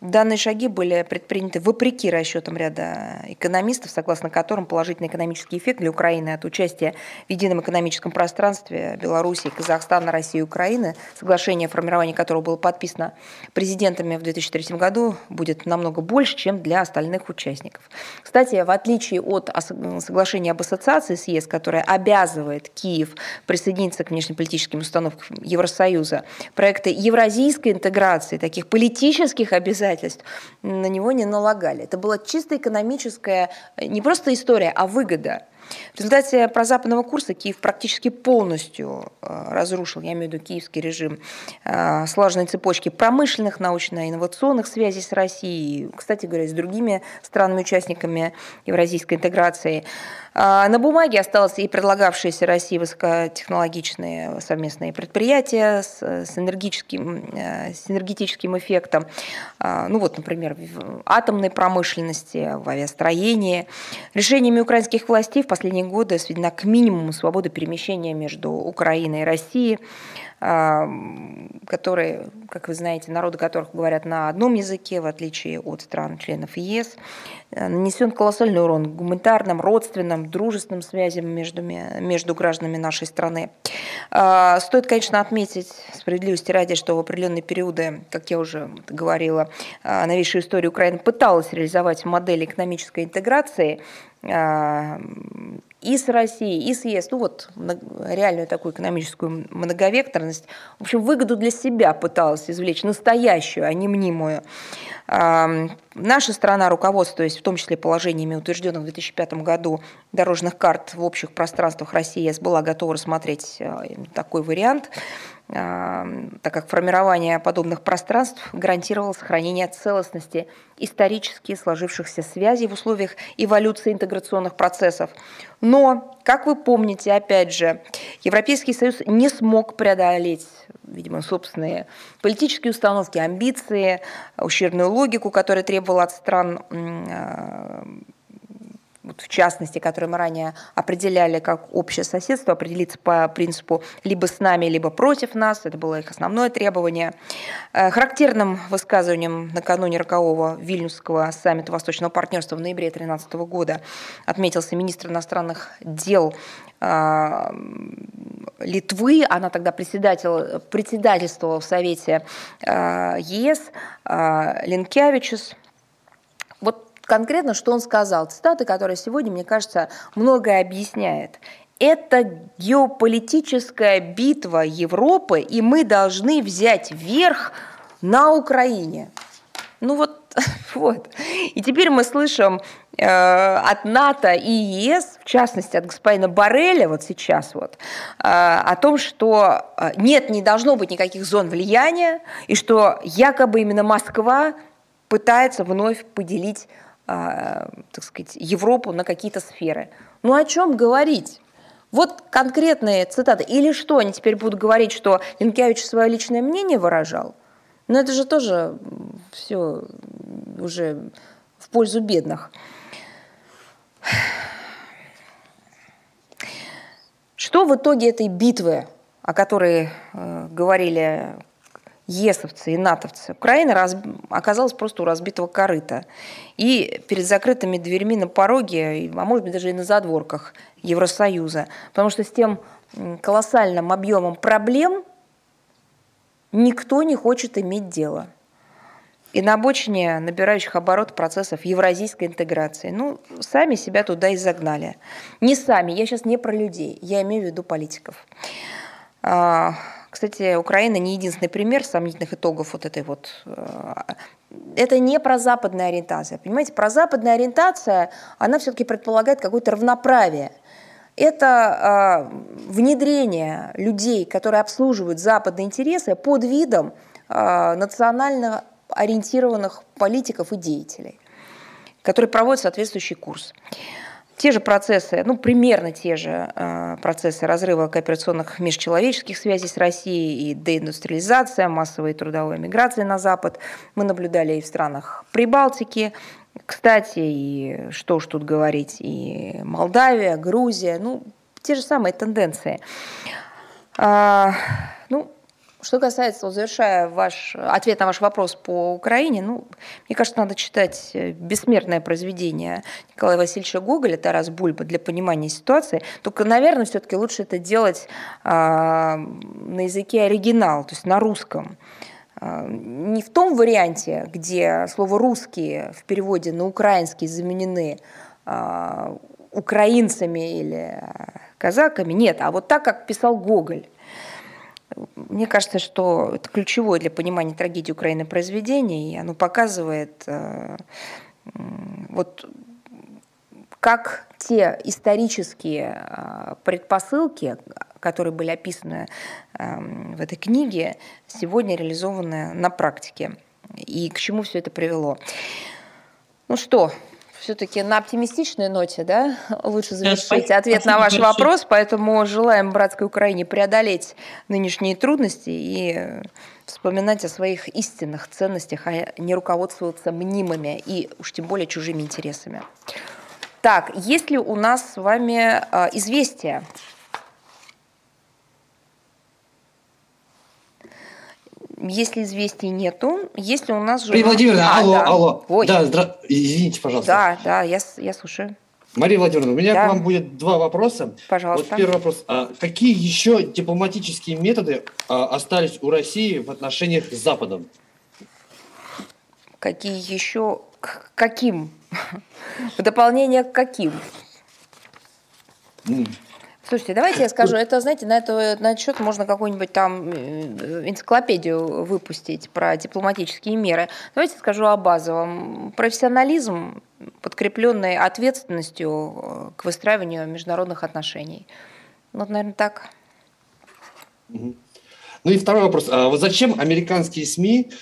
Данные шаги были предприняты вопреки расчетам ряда экономистов, согласно которым положительный экономический эффект для Украины от участия в едином экономическом пространстве Беларуси, Казахстана, России и Украины, соглашение о формировании которого было подписано президентами в 2003 году, будет намного больше, чем для остальных участников. Кстати, в отличие от соглашения об ассоциации с ЕС, которое обязывает Киев присоединиться к внешнеполитическим установкам Евросоюза, проекты евразийской интеграции, таких политических обязательств, обязательств на него не налагали. Это была чисто экономическая, не просто история, а выгода. В результате прозападного курса Киев практически полностью э, разрушил, я имею в виду киевский режим, э, слаженной цепочки промышленных, научно-инновационных связей с Россией, кстати говоря, с другими странами-участниками евразийской интеграции. А, на бумаге осталось и предлагавшиеся России высокотехнологичные совместные предприятия с, с, энергетическим, э, с энергетическим эффектом. А, ну вот, например, в атомной промышленности, в авиастроении. Решениями украинских властей в последние годы сведена к минимуму свобода перемещения между Украиной и Россией которые, как вы знаете, народы которых говорят на одном языке, в отличие от стран-членов ЕС, э, нанесен колоссальный урон гуманитарным, родственным, дружественным связям между, между гражданами нашей страны. А, стоит, конечно, отметить справедливости ради, что в определенные периоды, как я уже говорила, а, новейшая история Украины пыталась реализовать модель экономической интеграции а, и с Россией, и с ЕС, ну вот реальную такую экономическую многовекторность. В общем, выгоду для себя пыталась извлечь, настоящую, а не мнимую. Наша страна, руководствуясь в том числе положениями, утвержденных в 2005 году дорожных карт в общих пространствах России, ЕС, была готова рассмотреть э, такой вариант так как формирование подобных пространств гарантировало сохранение целостности исторически сложившихся связей в условиях эволюции интеграционных процессов. Но, как вы помните, опять же, Европейский Союз не смог преодолеть видимо, собственные политические установки, амбиции, ущербную логику, которая требовала от стран а, вот в частности, которые мы ранее определяли как общее соседство, определиться по принципу либо с нами, либо против нас. Это было их основное требование. Э, характерным высказыванием накануне рокового Вильнюсского саммита Восточного партнерства в ноябре 2013 года отметился министр иностранных дел э, Литвы, она тогда председатель, председательствовала в Совете э, ЕС, Ленкевичус. Конкретно, что он сказал. Цитаты, которая сегодня, мне кажется, многое объясняет. Это геополитическая битва Европы, и мы должны взять верх на Украине. Ну вот, вот. И теперь мы слышим э, от НАТО и ЕС, в частности от господина Барреля вот сейчас вот, э, о том, что э, нет, не должно быть никаких зон влияния, и что якобы именно Москва пытается вновь поделить так сказать, Европу на какие-то сферы. Ну о чем говорить? Вот конкретные цитаты. Или что, они теперь будут говорить, что Ленкевич свое личное мнение выражал? Но это же тоже все уже в пользу бедных. Что в итоге этой битвы, о которой э, говорили есовцы и натовцы. Украина раз... оказалась просто у разбитого корыта. И перед закрытыми дверьми на пороге, а может быть даже и на задворках Евросоюза. Потому что с тем колоссальным объемом проблем никто не хочет иметь дело. И на обочине набирающих оборот процессов евразийской интеграции. Ну, сами себя туда и загнали. Не сами, я сейчас не про людей, я имею в виду политиков. А, кстати, Украина не единственный пример сомнительных итогов вот этой вот... Э, это не про западная ориентация. Понимаете, про западная ориентация, она все-таки предполагает какое-то равноправие. это внедрение людей, которые обслуживают западные интересы под видом национально ориентированных политиков и деятелей, которые проводят соответствующий курс. Те же процессы, ну, примерно те же э, процессы разрыва кооперационных межчеловеческих связей с Россией и деиндустриализация, массовая трудовая миграция на Запад. Мы наблюдали и в странах Прибалтики, кстати, и что уж тут говорить, и Молдавия, Грузия, ну, те же самые тенденции. А, ну, что касается, вот завершая ваш ответ на ваш вопрос по Украине, ну, мне кажется, надо читать э, бессмертное произведение Николая Васильевича Гоголя «Тарас Бульба» для понимания ситуации. Только, наверное, все-таки лучше это делать а, на языке оригинал, то есть на русском. А, не в том варианте, где слово «русские» в переводе на украинский заменены а, украинцами или казаками, нет, а вот так, как писал Гоголь. Мне кажется, что это ключевое для понимания трагедии Украины произведение, и оно показывает э, вот как те исторические э, предпосылки, которые были описаны э, в этой книге, сегодня реализованы на практике. И к чему все это привело. Ну что, все-таки на оптимистичной ноте, да, лучше завершить спасибо, ответ спасибо на ваш большое. вопрос, поэтому желаем братской Украине преодолеть нынешние трудности и вспоминать о своих истинных ценностях, а не руководствоваться мнимыми и уж тем более чужими интересами. Так, есть ли у нас с вами э, известия Если известий нету, если у нас... Мария Владимировна, а, алло, да. алло. Ой. Да, здра... извините, пожалуйста. Да, да, я, я слушаю. Мария Владимировна, у меня да. к вам будет два вопроса. Пожалуйста. Вот первый вопрос. А какие еще дипломатические методы а, остались у России в отношениях с Западом? Какие еще? К каким? В дополнение к каким? Слушайте, давайте я скажу, это, знаете, на, это, на этот счет можно какую-нибудь там э, энциклопедию выпустить про дипломатические меры. Давайте скажу о базовом. Профессионализм, подкрепленный ответственностью э, к выстраиванию международных отношений. Вот, наверное, так. Ну и второй вопрос. А вот зачем американские СМИ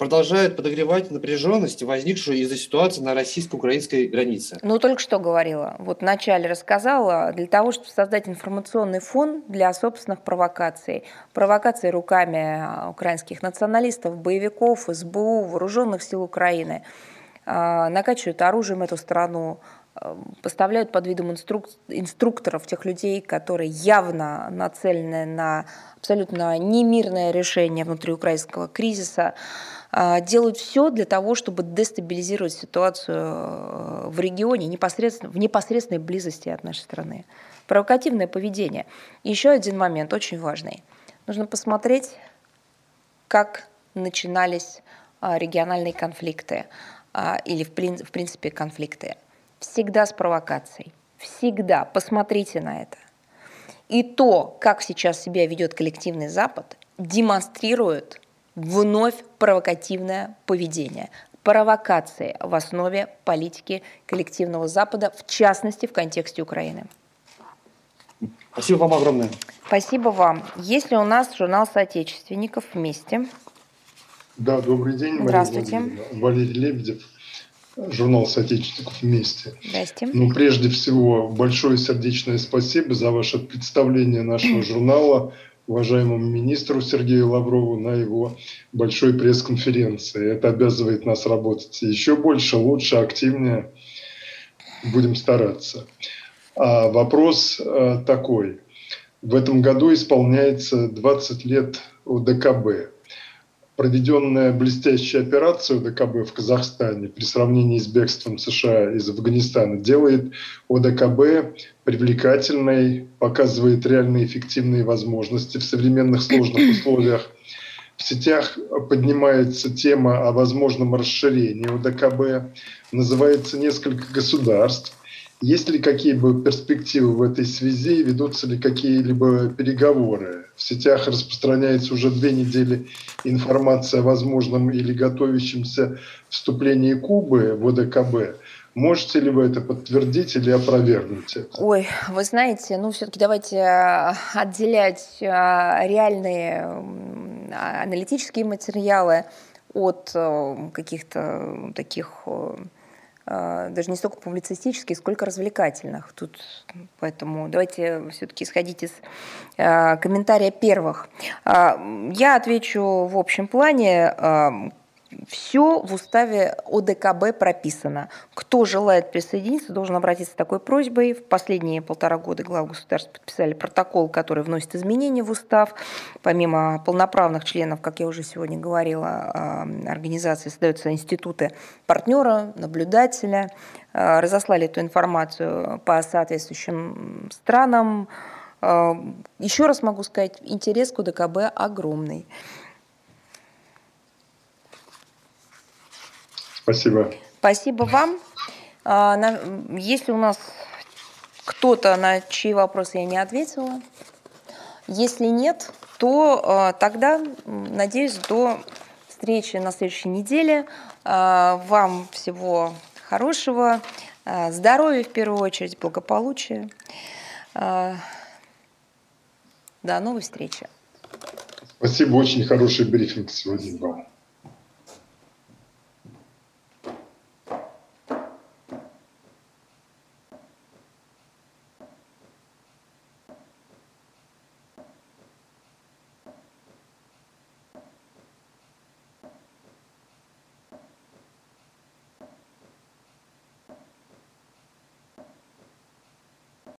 продолжают подогревать напряженность, возникшую из-за ситуации на российско-украинской границе. Ну, только что говорила. Вот вначале рассказала, для того, чтобы создать информационный фон для собственных провокаций. Провокации руками а, украинских националистов, боевиков, СБУ, вооруженных сил Украины. А, накачивают оружием эту страну, поставляют под видом инструк... инструкторов тех людей, которые явно нацелены на абсолютно немирное решение внутриукраинского кризиса. А, делают все для того, чтобы дестабилизировать ситуацию э, в регионе непосредственно, в непосредственной близости от нашей страны. Провокативное поведение. Еще один момент, очень важный. Нужно посмотреть, как начинались а, региональные конфликты а, или, в принципе, конфликты. Всегда с провокацией. Всегда. Посмотрите на это. И то, как сейчас себя ведет коллективный Запад, демонстрирует вновь провокативное поведение. Провокации в основе политики коллективного Запада, в частности, в контексте Украины. Спасибо вам огромное. Спасибо вам. Есть ли у нас журнал соотечественников вместе? Да, добрый день. Здравствуйте. Валерий Лебедев, журнал соотечественников вместе. Здрасте. Ну, прежде всего, большое сердечное спасибо за ваше представление нашего журнала уважаемому министру Сергею Лаврову на его большой пресс-конференции. Это обязывает нас работать еще больше, лучше, активнее. Будем стараться. А вопрос э, такой. В этом году исполняется 20 лет ОДКБ проведенная блестящая операция ОДКБ в Казахстане при сравнении с бегством США из Афганистана делает ОДКБ привлекательной, показывает реальные эффективные возможности в современных сложных условиях. В сетях поднимается тема о возможном расширении ОДКБ, называется несколько государств. Есть ли какие-либо перспективы в этой связи? Ведутся ли какие-либо переговоры? В сетях распространяется уже две недели информация о возможном или готовящемся вступлении Кубы в ОДКБ. Можете ли вы это подтвердить или опровергнуть? Это? Ой, вы знаете, ну все-таки давайте э, отделять э, реальные аналитические материалы от э, каких-то таких даже не столько публицистических, сколько развлекательных. Тут, поэтому давайте все-таки исходить из комментария первых. Я отвечу в общем плане. Все в уставе ОДКБ прописано. Кто желает присоединиться, должен обратиться с такой просьбой. В последние полтора года главы государств подписали протокол, который вносит изменения в устав. Помимо полноправных членов, как я уже сегодня говорила, организации создаются институты партнера, наблюдателя. Разослали эту информацию по соответствующим странам. Еще раз могу сказать, интерес к ОДКБ огромный. Спасибо. Спасибо вам. А, если у нас кто-то, на чьи вопросы я не ответила, если нет, то а, тогда, надеюсь, до встречи на следующей неделе. А, вам всего хорошего, здоровья в первую очередь, благополучия. До новой встречи. Спасибо, очень хороший брифинг сегодня был.